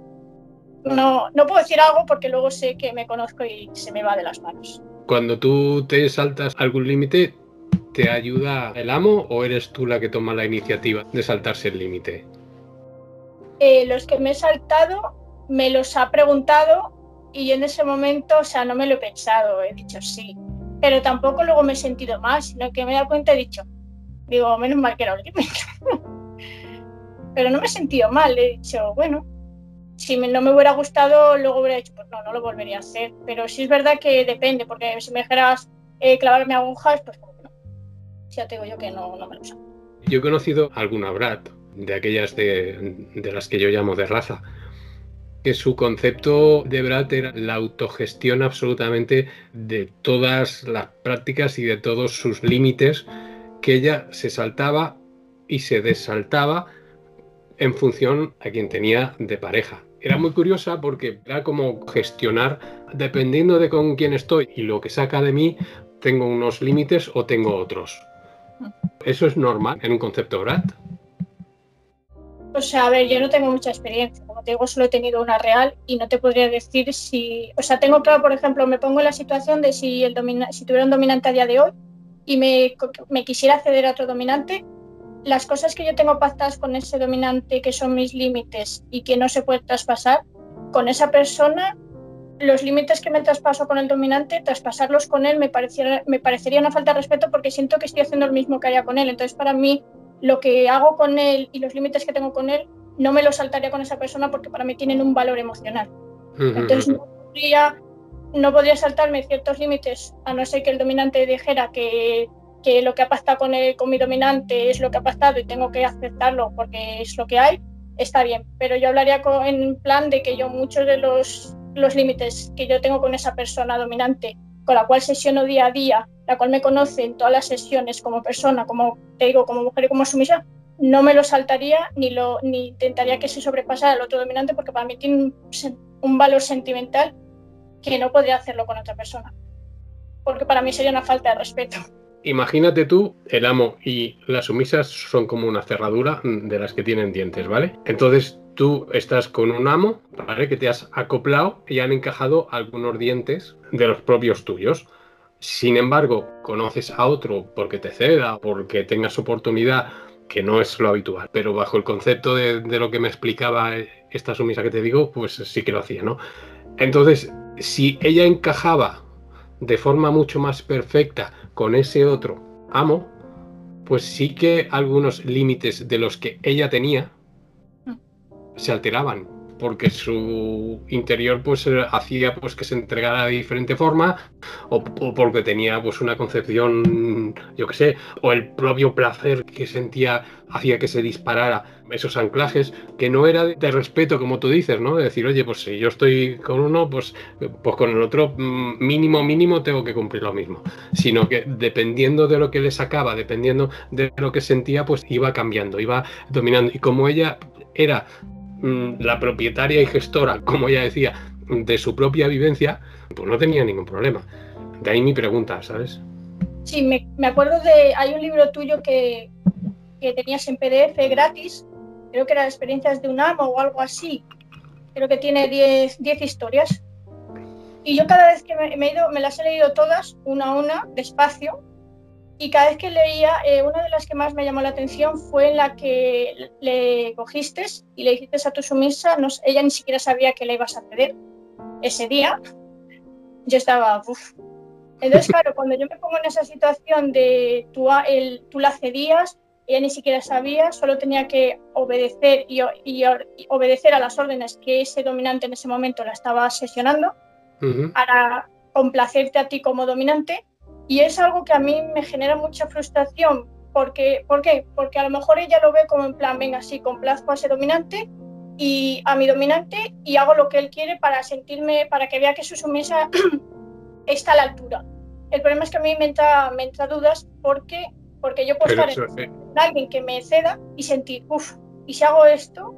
no, no puedo decir algo porque luego sé que me conozco y se me va de las manos. Cuando tú te saltas algún límite, ¿te ayuda el amo o eres tú la que toma la iniciativa de saltarse el límite? Eh, los que me he saltado me los ha preguntado y en ese momento, o sea, no me lo he pensado, he dicho sí. Pero tampoco luego me he sentido mal, sino que me he dado cuenta y he dicho, digo, menos mal que era un límite. pero no me he sentido mal, he dicho, bueno, si no me hubiera gustado, luego hubiera dicho, pues no, no lo volvería a hacer. Pero sí es verdad que depende, porque si me dijeras eh, clavarme agujas, pues como no. Ya te digo yo que no, no me lo sé. Yo he conocido alguna Brat, de aquellas de, de las que yo llamo de raza, que su concepto de Brat era la autogestión absolutamente de todas las prácticas y de todos sus límites, que ella se saltaba y se desaltaba en función a quien tenía de pareja. Era muy curiosa porque era como gestionar, dependiendo de con quién estoy y lo que saca de mí, tengo unos límites o tengo otros. ¿Eso es normal en un concepto BRAT? O sea, a ver, yo no tengo mucha experiencia. Como te digo, solo he tenido una real y no te podría decir si. O sea, tengo claro, por ejemplo, me pongo en la situación de si, el si tuviera un dominante a día de hoy y me, me quisiera ceder a otro dominante, las cosas que yo tengo pactadas con ese dominante, que son mis límites y que no se puede traspasar, con esa persona, los límites que me traspaso con el dominante, traspasarlos con él me, pareciera, me parecería una falta de respeto porque siento que estoy haciendo lo mismo que haya con él. Entonces, para mí, lo que hago con él y los límites que tengo con él, no me los saltaría con esa persona porque para mí tienen un valor emocional. Entonces, no podría, no podría saltarme ciertos límites, a no ser que el dominante dijera que que lo que ha pactado con, el, con mi dominante es lo que ha pactado y tengo que aceptarlo porque es lo que hay, está bien. Pero yo hablaría en plan de que yo muchos de los, los límites que yo tengo con esa persona dominante, con la cual sesiono día a día, la cual me conoce en todas las sesiones como persona, como te digo, como mujer y como sumisa, no me lo saltaría ni, lo, ni intentaría que se sobrepasara el otro dominante porque para mí tiene un, un valor sentimental que no podría hacerlo con otra persona. Porque para mí sería una falta de respeto. Imagínate tú, el amo y las sumisas son como una cerradura de las que tienen dientes, ¿vale? Entonces tú estás con un amo, ¿vale? Que te has acoplado y han encajado algunos dientes de los propios tuyos. Sin embargo, conoces a otro porque te ceda, porque tengas oportunidad, que no es lo habitual, pero bajo el concepto de, de lo que me explicaba esta sumisa que te digo, pues sí que lo hacía, ¿no? Entonces, si ella encajaba de forma mucho más perfecta con ese otro amo, pues sí que algunos límites de los que ella tenía mm. se alteraban porque su interior pues eh, hacía pues que se entregara de diferente forma o, porque tenía pues una concepción yo qué sé o el propio placer que sentía hacía que se disparara esos anclajes que no era de respeto como tú dices no de decir oye pues si yo estoy con uno pues pues con el otro mm, mínimo mínimo tengo que cumplir lo mismo sino que dependiendo de lo que le sacaba dependiendo de lo que sentía pues iba cambiando iba dominando. Y como ella era la propietaria y gestora, como ella decía, de su propia vivencia, pues no tenía ningún problema. De ahí mi pregunta, ¿sabes? Sí, me, acuerdo de. Hay un libro tuyo que, tenías en PDF gratis, creo que era Experiencias de un amo o algo así. Creo que tiene 10 historias. Y yo cada vez que me, he ido, me las he leído todas, una a una, despacio, y cada vez que leía, eh, una de las que más me llamó la atención fue la que le cogiste y le dijiste a tu sumisa, no, ella ni siquiera sabía que le ibas a ceder ese día. Yo estaba, uff. Entonces, claro, cuando yo me pongo en esa situación de tú, el, tú la cedías, ella ni siquiera sabía, solo tenía que obedecer y, obedecer a las órdenes que ese dominante en ese momento la estaba sesionando para complacerte a ti como dominante y es algo que a mí me genera mucha frustración. Porque, ¿Por qué? Porque a lo mejor ella lo ve como en plan, venga, sí, complazco a ese dominante y a mi dominante y hago lo que él quiere para sentirme, para que vea que su sumisa está a la altura. El problema es que a mí me entra, me entra dudas porque, porque yo puedo estar en, alguien que me ceda y sentir, uff, y si hago esto,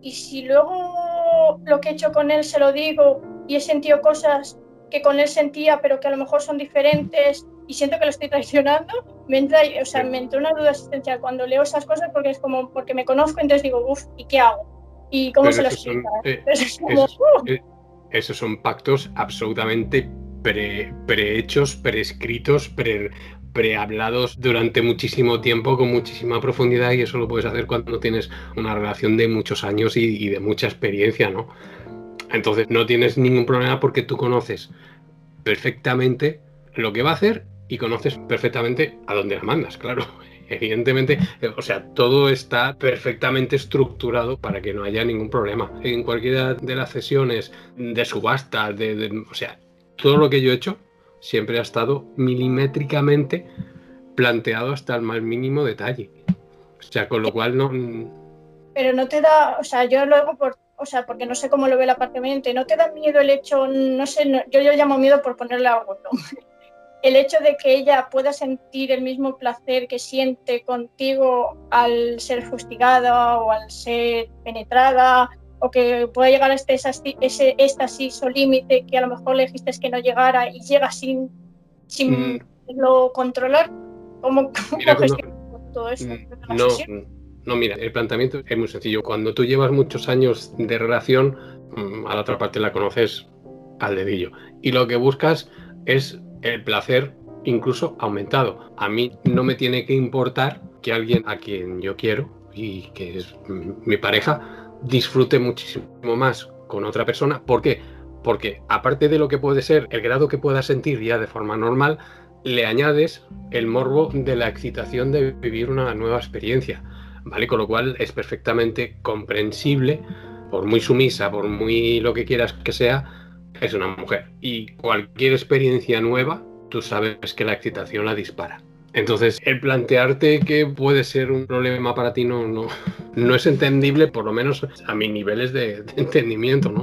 y si luego lo que he hecho con él se lo digo y he sentido cosas que con él sentía, pero que a lo mejor son diferentes y siento que lo estoy traicionando. me entra, o sea, me entra una duda existencial cuando leo esas cosas porque es como, porque me conozco, entonces digo, uff, ¿y qué hago? ¿Y cómo se lo explica? Eh, eh, esos, son pactos absolutamente pre, prehechos, prescritos, pre, prehablados durante muchísimo tiempo, con muchísima profundidad, y eso lo puedes hacer cuando tienes una relación de muchos años y, y de mucha experiencia, ¿no? Entonces no tienes ningún problema porque tú conoces perfectamente lo que va a hacer y conoces perfectamente a dónde la mandas, claro. Evidentemente, o sea, todo está perfectamente estructurado para que no haya ningún problema. En cualquiera de las sesiones de subasta, de, o sea, todo lo que yo he hecho siempre ha estado milimétricamente planteado hasta el más mínimo detalle. O sea, con lo cual no. Pero no te da, o sea, yo lo hago por, o sea, porque no sé cómo lo ve la parte mente, ¿no te da miedo el hecho, no sé, yo lo llamo miedo por ponerle algo, ¿no? el hecho de que ella pueda sentir el mismo placer que siente contigo al ser fustigada o al ser penetrada o que pueda llegar a este, ese éxtasis o límite que a lo mejor le dijiste que no llegara y llega sin, sin mm. lo controlar. ¿Cómo, cómo todo eso? Mm, no, no, mira, el planteamiento es muy sencillo. Cuando tú llevas muchos años de relación, mm, a la otra parte la conoces al dedillo. Y lo que buscas es el placer incluso aumentado. A mí no me tiene que importar que alguien a quien yo quiero y que es mi pareja disfrute muchísimo más con otra persona. ¿Por qué? Porque aparte de lo que puede ser el grado que pueda sentir ya de forma normal, le añades el morbo de la excitación de vivir una nueva experiencia. ¿Vale? Con lo cual es perfectamente comprensible, por muy sumisa, por muy lo que quieras que sea, es una mujer. Y cualquier experiencia nueva, tú sabes que la excitación la dispara. Entonces, el plantearte que puede ser un problema para ti no, no, no es entendible, por lo menos a mis niveles de, de entendimiento, ¿no?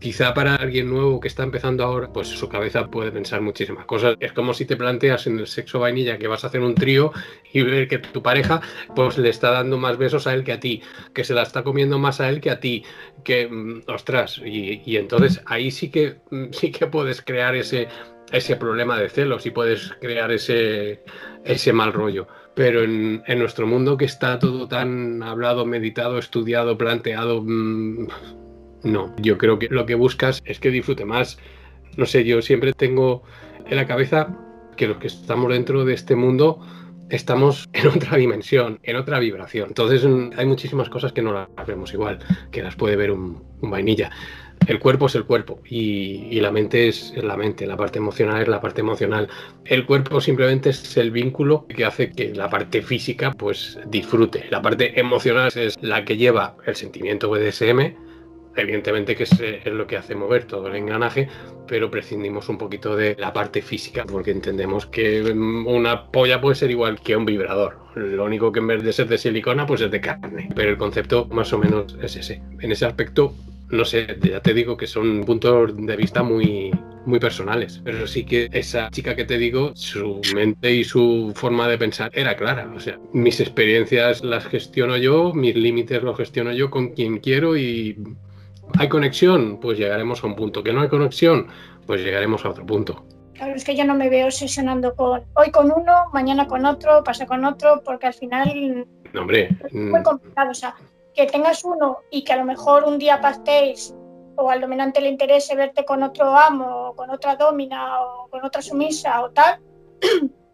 Quizá para alguien nuevo que está empezando ahora, pues su cabeza puede pensar muchísimas cosas. Es como si te planteas en el sexo vainilla que vas a hacer un trío y ver que tu pareja pues le está dando más besos a él que a ti, que se la está comiendo más a él que a ti, que mm, ostras, y, entonces ahí sí que mm, sí que puedes crear ese ese problema de celos y puedes crear ese, ese mal rollo. Pero en, en nuestro mundo que está todo tan hablado, meditado, estudiado, planteado, mmm, no, yo creo que lo que buscas es que disfrute más. No sé, yo siempre tengo en la cabeza que los que estamos dentro de este mundo estamos en otra dimensión, en otra vibración. Entonces mm, hay muchísimas cosas que no las vemos igual, que las puede ver un, vainilla. El cuerpo es el cuerpo y, la mente es la mente, la parte emocional es la parte emocional. El cuerpo simplemente es el vínculo que hace que la parte física pues disfrute. La parte emocional es la que lleva el sentimiento BDSM evidentemente que es, lo que hace mover todo el engranaje, pero prescindimos un poquito de la parte física, porque entendemos que una polla puede ser igual que un vibrador. Lo único que en vez de ser de silicona, pues es de carne. Pero el concepto más o menos es ese. En ese aspecto, no sé, ya te digo que son puntos de vista muy, muy personales. Pero sí que esa chica que te digo, su mente y su forma de pensar era clara. O sea, mis experiencias las gestiono yo, mis límites los gestiono yo con quien quiero y ¿Hay conexión? Pues llegaremos a un punto. ¿Que no hay conexión? Pues llegaremos a otro punto. Claro, es que yo no me veo sesionando con hoy con uno, mañana con otro, pasa con otro, porque al final no, hombre, es muy mm. complicado. O sea, que tengas uno y que a lo mejor un día pastéis o al dominante le interese verte con otro amo, o con otra domina, o con otra sumisa o tal,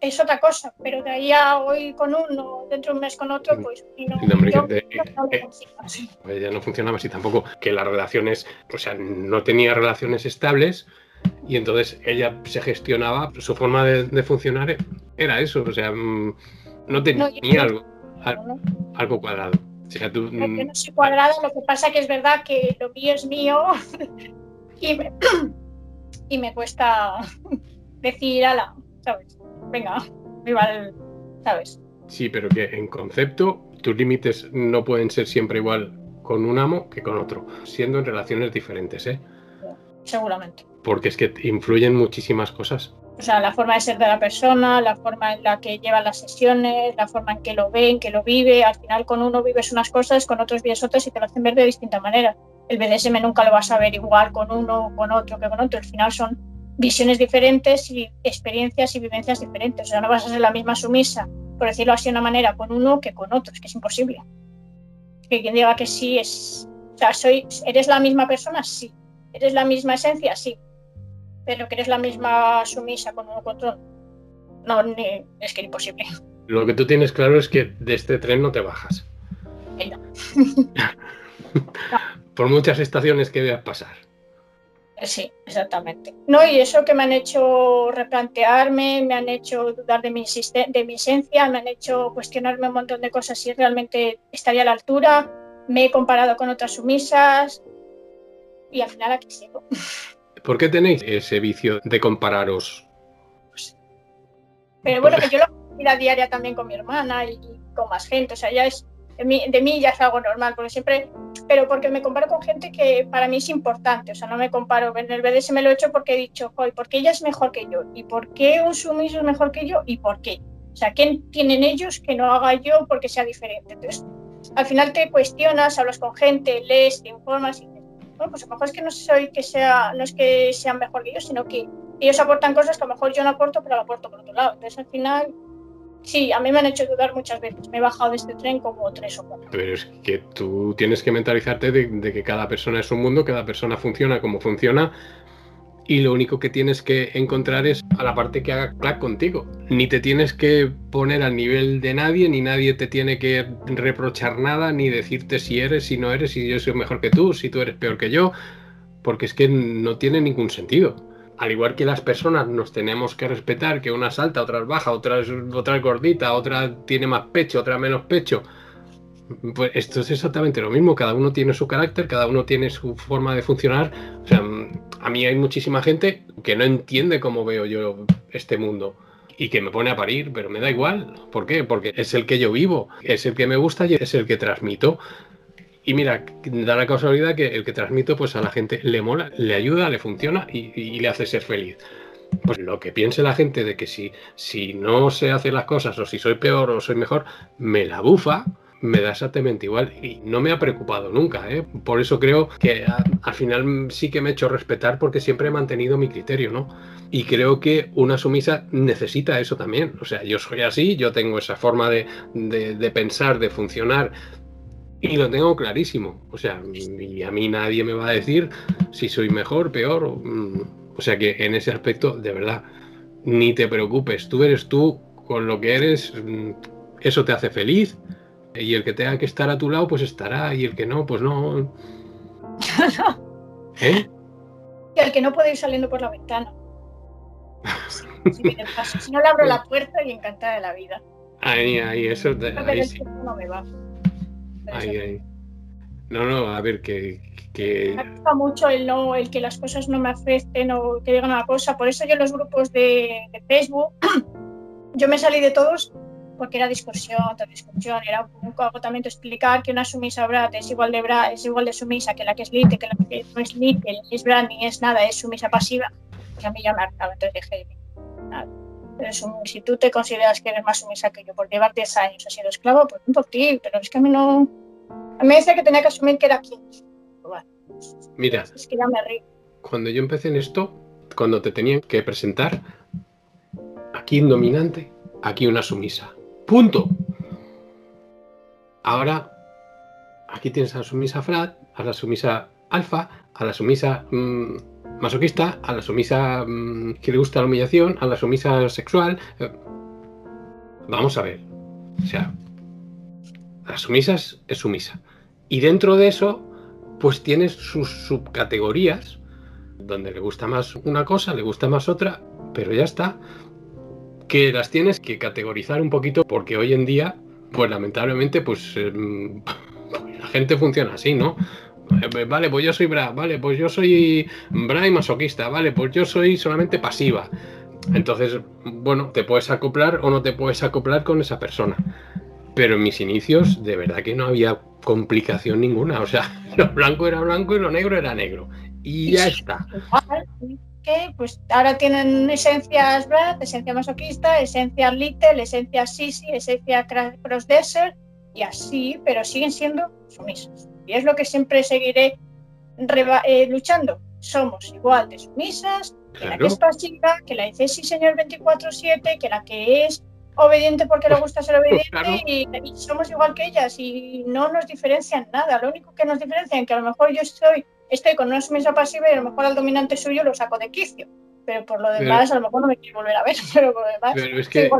es otra cosa, pero de ahí a hoy con uno, dentro de un mes con otro, pues no, no, eh, pues ya no funcionaba así tampoco, que las relaciones, o sea, no tenía relaciones estables y entonces ella se gestionaba, su forma de, funcionar era eso, o sea, mm, no tenía algo, algo cuadrado. O sea, tú, mm, no soy cuadrado, lo que pasa que es verdad que lo mío es mío y me, y me cuesta decir, ala, ¿sabes? Venga, igual, ¿sabes? Sí, pero que en concepto tus límites no pueden ser siempre igual con un amo que con otro, siendo en relaciones diferentes, ¿eh? Seguramente. Porque es que influyen muchísimas cosas. O sea, la forma de ser de la persona, la forma en la que lleva las sesiones, la forma en que lo ven, que lo vive. Al final, con uno vives unas cosas, con otros vives otras y te lo hacen ver de distinta manera. El BDSM nunca lo vas a ver igual con uno, con otro que con otro. Al final son visiones diferentes y experiencias y vivencias diferentes. O sea, no vas a ser la misma sumisa, por decirlo así de una manera, con uno que con otro, es que es imposible. Que quien diga que sí es, o sea, soy, ¿eres la misma persona? Sí. ¿Eres la misma esencia? Sí. Pero que eres la misma sumisa con uno con otro, no, es que es imposible. Lo que tú tienes claro es que de este tren no te bajas. Por muchas estaciones que veas pasar. Sí, exactamente. No, y eso que me han hecho replantearme, me han hecho dudar de mi, de mi esencia, me han hecho cuestionarme un montón de cosas si realmente estaría a la altura. Me he comparado con otras sumisas y al final aquí sigo. ¿Por qué tenéis ese vicio de compararos? Pero bueno, que yo lo hago a diaria también con mi hermana y con más gente, o sea, ya es de mí, ya es algo normal, porque siempre, pero porque me comparo con gente que para mí es importante, o sea, no me comparo, en el BDS me lo he hecho porque he dicho, hoy, ¿por qué ella es mejor que yo? ¿Y por qué un sumiso es mejor que yo? ¿Y por qué? O sea, ¿qué tienen ellos que no haga yo porque sea diferente? Entonces, al final te cuestionas, hablas con gente, lees, te informas y dices, bueno, pues a lo mejor es que no soy que sea, no es que sean mejor que yo, sino que ellos aportan cosas que a lo mejor yo no aporto, pero lo aporto por otro lado. Entonces, al final, Sí, a mí me han hecho dudar muchas veces. Me he bajado de este tren como tres o cuatro. Pero es que tú tienes que mentalizarte de, que cada persona es un mundo, cada persona funciona como funciona. Y lo único que tienes que encontrar es a la parte que haga clac contigo. Ni te tienes que poner al nivel de nadie, ni nadie te tiene que reprochar nada, ni decirte si eres, si no eres, si yo soy mejor que tú, si tú eres peor que yo, porque es que no tiene ningún sentido al igual que las personas nos tenemos que respetar, que una salta, otra es baja, otra es, otra gordita, otra tiene más pecho, otra menos pecho. Pues esto es exactamente lo mismo, cada uno tiene su carácter, cada uno tiene su forma de funcionar. O sea, a mí hay muchísima gente que no entiende cómo veo yo este mundo y que me pone a parir, pero me da igual. ¿Por qué? Porque es el que yo vivo, es el que me gusta y es el que transmito. Y mira, da la casualidad que el que transmito pues a la gente le mola, le ayuda, le funciona y, le hace ser feliz. Pues lo que piense la gente de que si, si no se hacen las cosas o si soy peor o soy mejor, me la bufa, me da exactamente igual y no me ha preocupado nunca. ¿eh? Por eso creo que al final sí que me he hecho respetar porque siempre he mantenido mi criterio, ¿no? Y creo que una sumisa necesita eso también. O sea, yo soy así, yo tengo esa forma de, de pensar, de funcionar, y lo tengo clarísimo. O sea, y a mí nadie me va a decir si soy mejor, peor. Mm, o sea que en ese aspecto, de verdad, ni te preocupes. Tú eres tú con lo que eres. Mm, eso te hace feliz. Y el que tenga que estar a tu lado, pues estará. Y el que no, pues no. ¿Eh? Y el que no puede ir saliendo por la ventana. Si, no le abro la puerta y encantada de la vida. Ahí, ahí, eso. ahí sí. no me va. No, no, a ver, que, Me gusta mucho el, no, el que las cosas no me afecten o que digan una cosa. Por eso yo en los grupos de, Facebook, yo me salí de todos porque era discusión, otra discusión, era un agotamiento explicar que una sumisa Brat es igual de Brat, es igual de sumisa que la que es Lite, que la que no es Lite, es Brat, ni es nada, es sumisa pasiva, que a mí ya me hartaba, entonces dije, nada. Si tú te consideras que eres más sumisa que yo por llevar 10 años sido esclavo, pues un poquito, pero es que a mí no, a mí me decía que tenía que asumir que era aquí. Mira, es que ya me río. Cuando yo empecé en esto, cuando te tenían que presentar, aquí un dominante, aquí una sumisa. Punto. Ahora, aquí tienes a la sumisa frat, a la sumisa alfa, a la sumisa mm, masoquista, a la sumisa mm, que le gusta la humillación, a la sumisa sexual. Eh, vamos a ver. O sea, la sumisa es, sumisa. Y dentro de eso, pues tienes sus subcategorías, donde le gusta más una cosa, le gusta más otra, pero ya está. Que las tienes que categorizar un poquito porque hoy en día, pues lamentablemente, pues em, la gente funciona así, ¿no? Eh, vale, pues yo soy Bra, vale, pues yo soy Bra y masoquista, vale, pues yo soy solamente pasiva. Entonces, bueno, te puedes acoplar o no te puedes acoplar con esa persona. Pero en mis inicios, de verdad que no había complicación ninguna. O sea, lo blanco era blanco y lo negro era negro. Y ya está. Que pues ahora tienen esencias Brad, esencia masoquista, esencia Little, esencia Sisi, esencia Cross Desert y así, pero siguen siendo sumisas. Y es lo que siempre seguiré eh, luchando. Somos igual de sumisas, Que la que es pasiva, que la dice sí señor 24-7, que la que es obediente porque le pues, gusta ser pues obediente y, somos igual que ellas y no nos diferencian nada. Lo único que nos diferencia es que a lo mejor yo estoy, estoy con una sumisa pasiva y a lo mejor al dominante suyo lo saco de quicio. Pero por lo demás, a lo mejor no me quiero volver a ver, pero por lo demás. Pero es que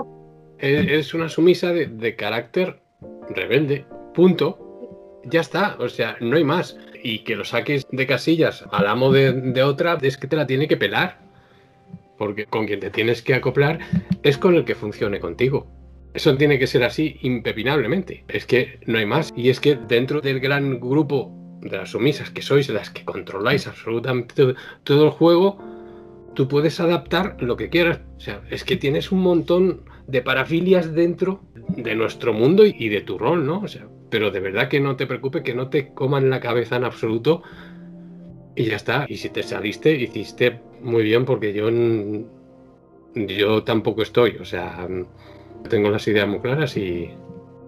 es una sumisa de, carácter rebelde, punto. Ya está, o sea, no hay más. Y que lo saques de casillas al amo de, otra, es que te la tiene que pelar porque con quien te tienes que acoplar es con el que funcione contigo. Eso tiene que ser así impepinablemente. Es que no hay más. Y es que dentro del gran grupo de las sumisas que sois, las que controláis absolutamente todo, el juego, tú puedes adaptar lo que quieras. O sea, es que tienes un montón de parafilias dentro de nuestro mundo y de tu rol, ¿no? O sea, pero de verdad que no te preocupes, que no te coman la cabeza en absoluto y ya está. Y si te saliste, hiciste muy bien porque yo, yo tampoco estoy. O sea, tengo las ideas muy claras y...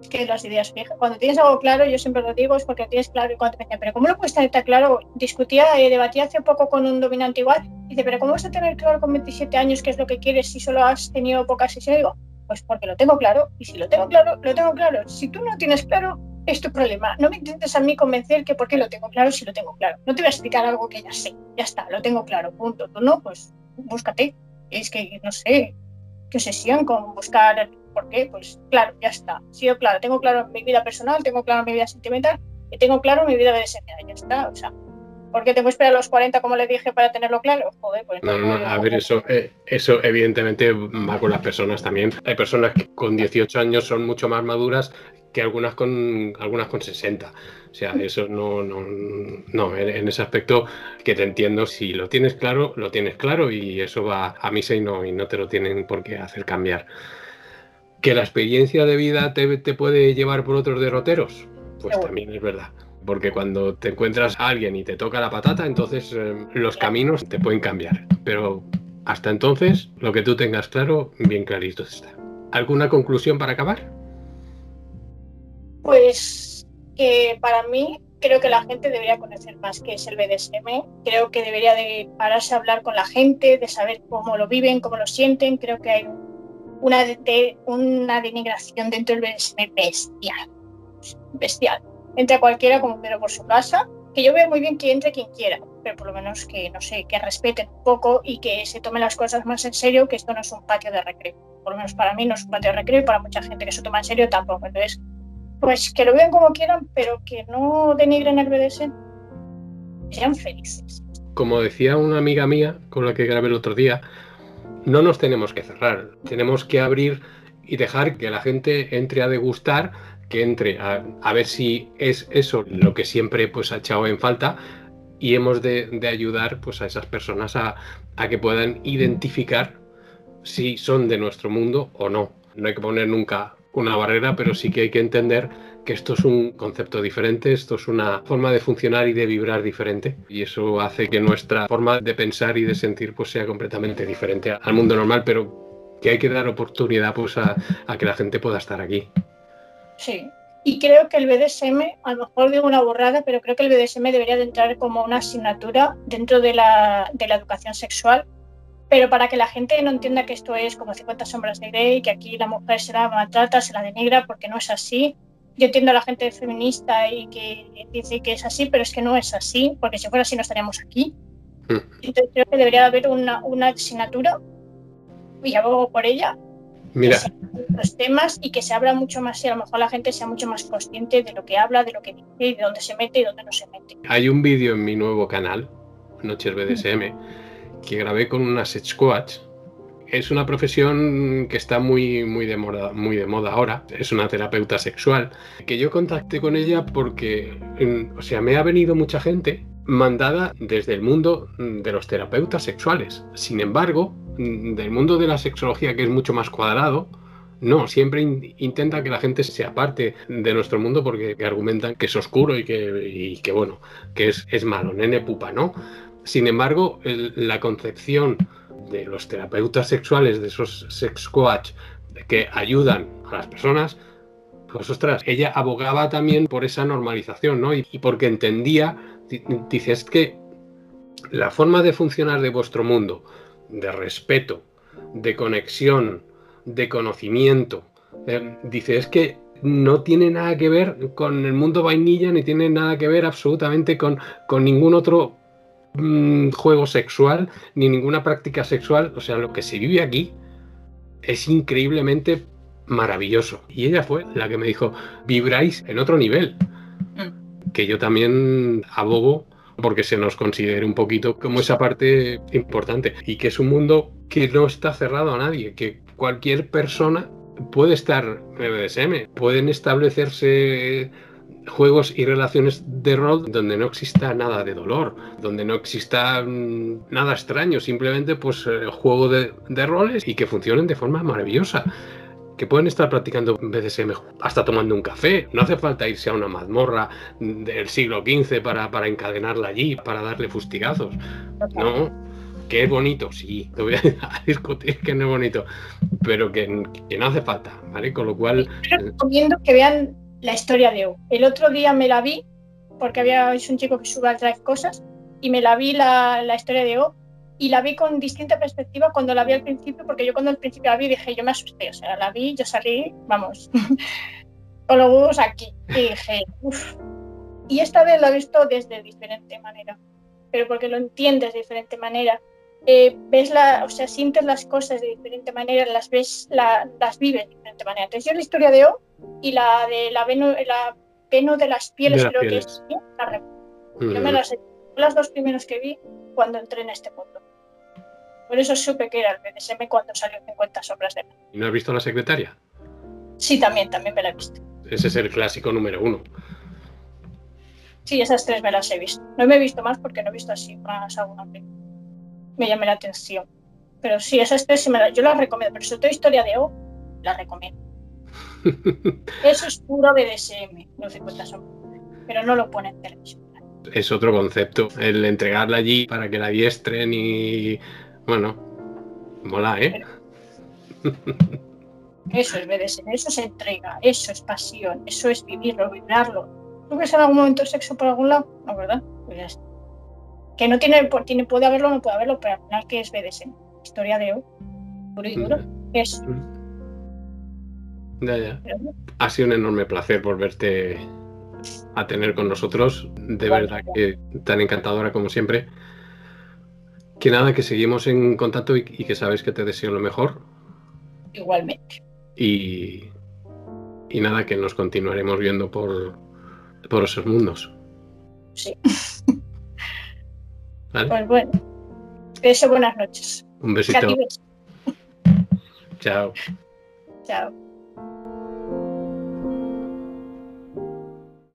Es que las ideas fijas. Cuando tienes algo claro, yo siempre lo digo, es porque tienes claro. Y cuando te pero ¿cómo lo puedes tener tan claro? Discutía, eh, debatía hace poco con un dominante igual. Dice, pero ¿cómo vas a tener claro con 27 años qué es lo que quieres si solo has tenido pocas sesiones? Digo, pues porque lo tengo claro. Y si lo tengo claro, lo tengo claro. Si tú no tienes claro, es tu problema. No me intentes a mí convencer que porque lo tengo claro si lo tengo claro. No te voy a explicar algo que ya sé. Ya está, lo tengo claro, punto. Tú no, pues búscate. Es que, no sé, qué obsesión con buscar por qué. Pues claro, ya está. Claro. Tengo claro mi vida personal, tengo claro mi vida sentimental y tengo claro mi vida de desempeño. Ya está. O sea, ¿Por qué tengo que esperar a los 40, como le dije, para tenerlo claro? Joder, pues no, no, a ver, eso, eh, eso evidentemente va con las personas también. Hay personas que con 18 años son mucho más maduras que algunas con algunas con 60. O sea, eso no, no, no en, ese aspecto que te entiendo, si lo tienes claro, lo tienes claro y eso va a misa y no, y no te lo tienen por qué hacer cambiar. ¿Que la experiencia de vida te, te puede llevar por otros derroteros? Pues también es verdad. Porque cuando te encuentras a alguien y te toca la patata, entonces eh, los caminos te pueden cambiar. Pero hasta entonces, lo que tú tengas claro, bien clarito está. ¿Alguna conclusión para acabar? Pues que para mí creo que la gente debería conocer más qué es el BDSM. Creo que debería de pararse a hablar con la gente, de saber cómo lo viven, cómo lo sienten. Creo que hay una, de, una denigración dentro del BDSM bestial. Bestial. Entre cualquiera como pero por su casa. Que yo veo muy bien que entre quien quiera, pero por lo menos que, no sé, que respeten un poco y que se tomen las cosas más en serio, que esto no es un patio de recreo. Por lo menos para mí no es un patio de recreo y para mucha gente que se toma en serio tampoco. Entonces, pues que lo vean como quieran, pero que no denigren el BDSM. Sean felices. Como decía una amiga mía con la que grabé el otro día, no nos tenemos que cerrar, tenemos que abrir y dejar que la gente entre a degustar, que entre a, ver si es eso lo que siempre pues, ha echado en falta y hemos de, ayudar pues, a esas personas a que puedan identificar si son de nuestro mundo o no. No hay que poner nunca una barrera, pero sí que hay que entender que esto es un concepto diferente, esto es una forma de funcionar y de vibrar diferente y eso hace que nuestra forma de pensar y de sentir pues sea completamente diferente al mundo normal, pero que hay que dar oportunidad pues a, que la gente pueda estar aquí. Sí, y creo que el BDSM, a lo mejor digo una borrada, pero creo que el BDSM debería de entrar como una asignatura dentro de la, de la educación sexual pero para que la gente no entienda que esto es como 50 sombras de Grey, que aquí la mujer se la maltrata, se la denigra, porque no es así. Yo entiendo a la gente feminista y que dice que es así, pero es que no es así, porque si fuera así no estaríamos aquí. Hmm. Entonces creo que debería haber una, una asignatura, y abogo por ella, Mira. los temas y que se abra mucho más y a lo mejor la gente sea mucho más consciente de lo que habla, de lo que dice y de dónde se mete y dónde no se mete. Hay un vídeo en mi nuevo canal, Noches BDSM, que grabé con una sex coach. Es una profesión que está muy, muy, de moda, muy de moda ahora. Es una terapeuta sexual. Que yo contacté con ella porque, o sea, me ha venido mucha gente mandada desde el mundo de los terapeutas sexuales. Sin embargo, del mundo de la sexología, que es mucho más cuadrado, no, siempre intenta que la gente se aparte de nuestro mundo porque argumentan que es oscuro y que, que bueno, que es, es malo, nene pupa, ¿no? Sin embargo, la concepción de los terapeutas sexuales, de esos sex coach que ayudan a las personas, pues ostras, ella abogaba también por esa normalización, ¿no? Y, porque entendía, dices que la forma de funcionar de vuestro mundo, de respeto, de conexión, de conocimiento. Eh, dice, es que no tiene nada que ver con el mundo vainilla, ni tiene nada que ver absolutamente con, con ningún otro mm, juego sexual, ni ninguna práctica sexual. O sea, lo que se vive aquí es increíblemente maravilloso. Y ella fue la que me dijo, vibráis en otro nivel. Mm. Que yo también abogo porque se nos considere un poquito como esa parte importante y que es un mundo que no está cerrado a nadie, que cualquier persona puede estar en BDSM, pueden establecerse juegos y relaciones de rol donde no exista nada de dolor, donde no exista mm, nada extraño, simplemente pues el eh, juego de, de roles y que funcionen de forma maravillosa que pueden estar practicando BDSM hasta tomando un café. No hace falta irse a una mazmorra del siglo XV para, para encadenarla allí, para darle fustigazos. No, que es bonito, sí, te voy a discutir que no es bonito, pero que, no hace falta, ¿vale? Con lo cual... recomiendo que vean la historia de O. El otro día me la vi, porque había es un chico que sube al drive cosas, y me la vi la, la historia de O, y la vi con distinta perspectiva cuando la vi al principio, porque yo cuando al principio la vi dije, yo me asusté, o sea, la vi, yo salí, vamos, con los huevos aquí, y dije, uff. Y esta vez la he visto desde diferente manera, pero porque lo entiendes de diferente manera. Eh, ves la, o sea, sientes las cosas de diferente manera, las ves, las vives de diferente manera. Entonces yo la historia de O y la de la veno, la veno de las pieles, creo que es, la Yo me las, las dos primeros que vi cuando entré en este mundo. Por eso supe que era el BDSM cuando salió 50 sombras de ¿Y no has visto la secretaria? Sí, también, también me la he visto. Ese es el clásico número uno. Sí, esas tres me las he visto. No me he visto más porque no he visto así más alguna Me llamé la atención. Pero sí, esas tres sí me las... yo las recomiendo. Pero sobre todo historia de O, la recomiendo. Eso es puro BDSM, los 50 sombras. Pero no lo pone en televisión. Es otro concepto, el entregarla allí para que la diestren y bueno, mola, ¿eh? Eso es BDSM, eso es entrega, eso es pasión, eso es vivirlo, vibrarlo. ¿Tú ves en algún momento sexo por algún lado? No, ¿verdad? Pues Que no tiene, tiene, puede haberlo, no puede haberlo, pero al final, ¿qué es BDSM? Historia de hoy. Puro y duro. Es. Ya, ya. Ha sido un enorme placer volverte a tener con nosotros. De verdad que tan encantadora como siempre. Que nada, que seguimos en contacto y, que sabes que te deseo lo mejor. Igualmente. Y, y nada, que nos continuaremos viendo por, por esos mundos. Sí. ¿Vale? Pues bueno. Eso, buenas noches. Un besito. Chao. Chao.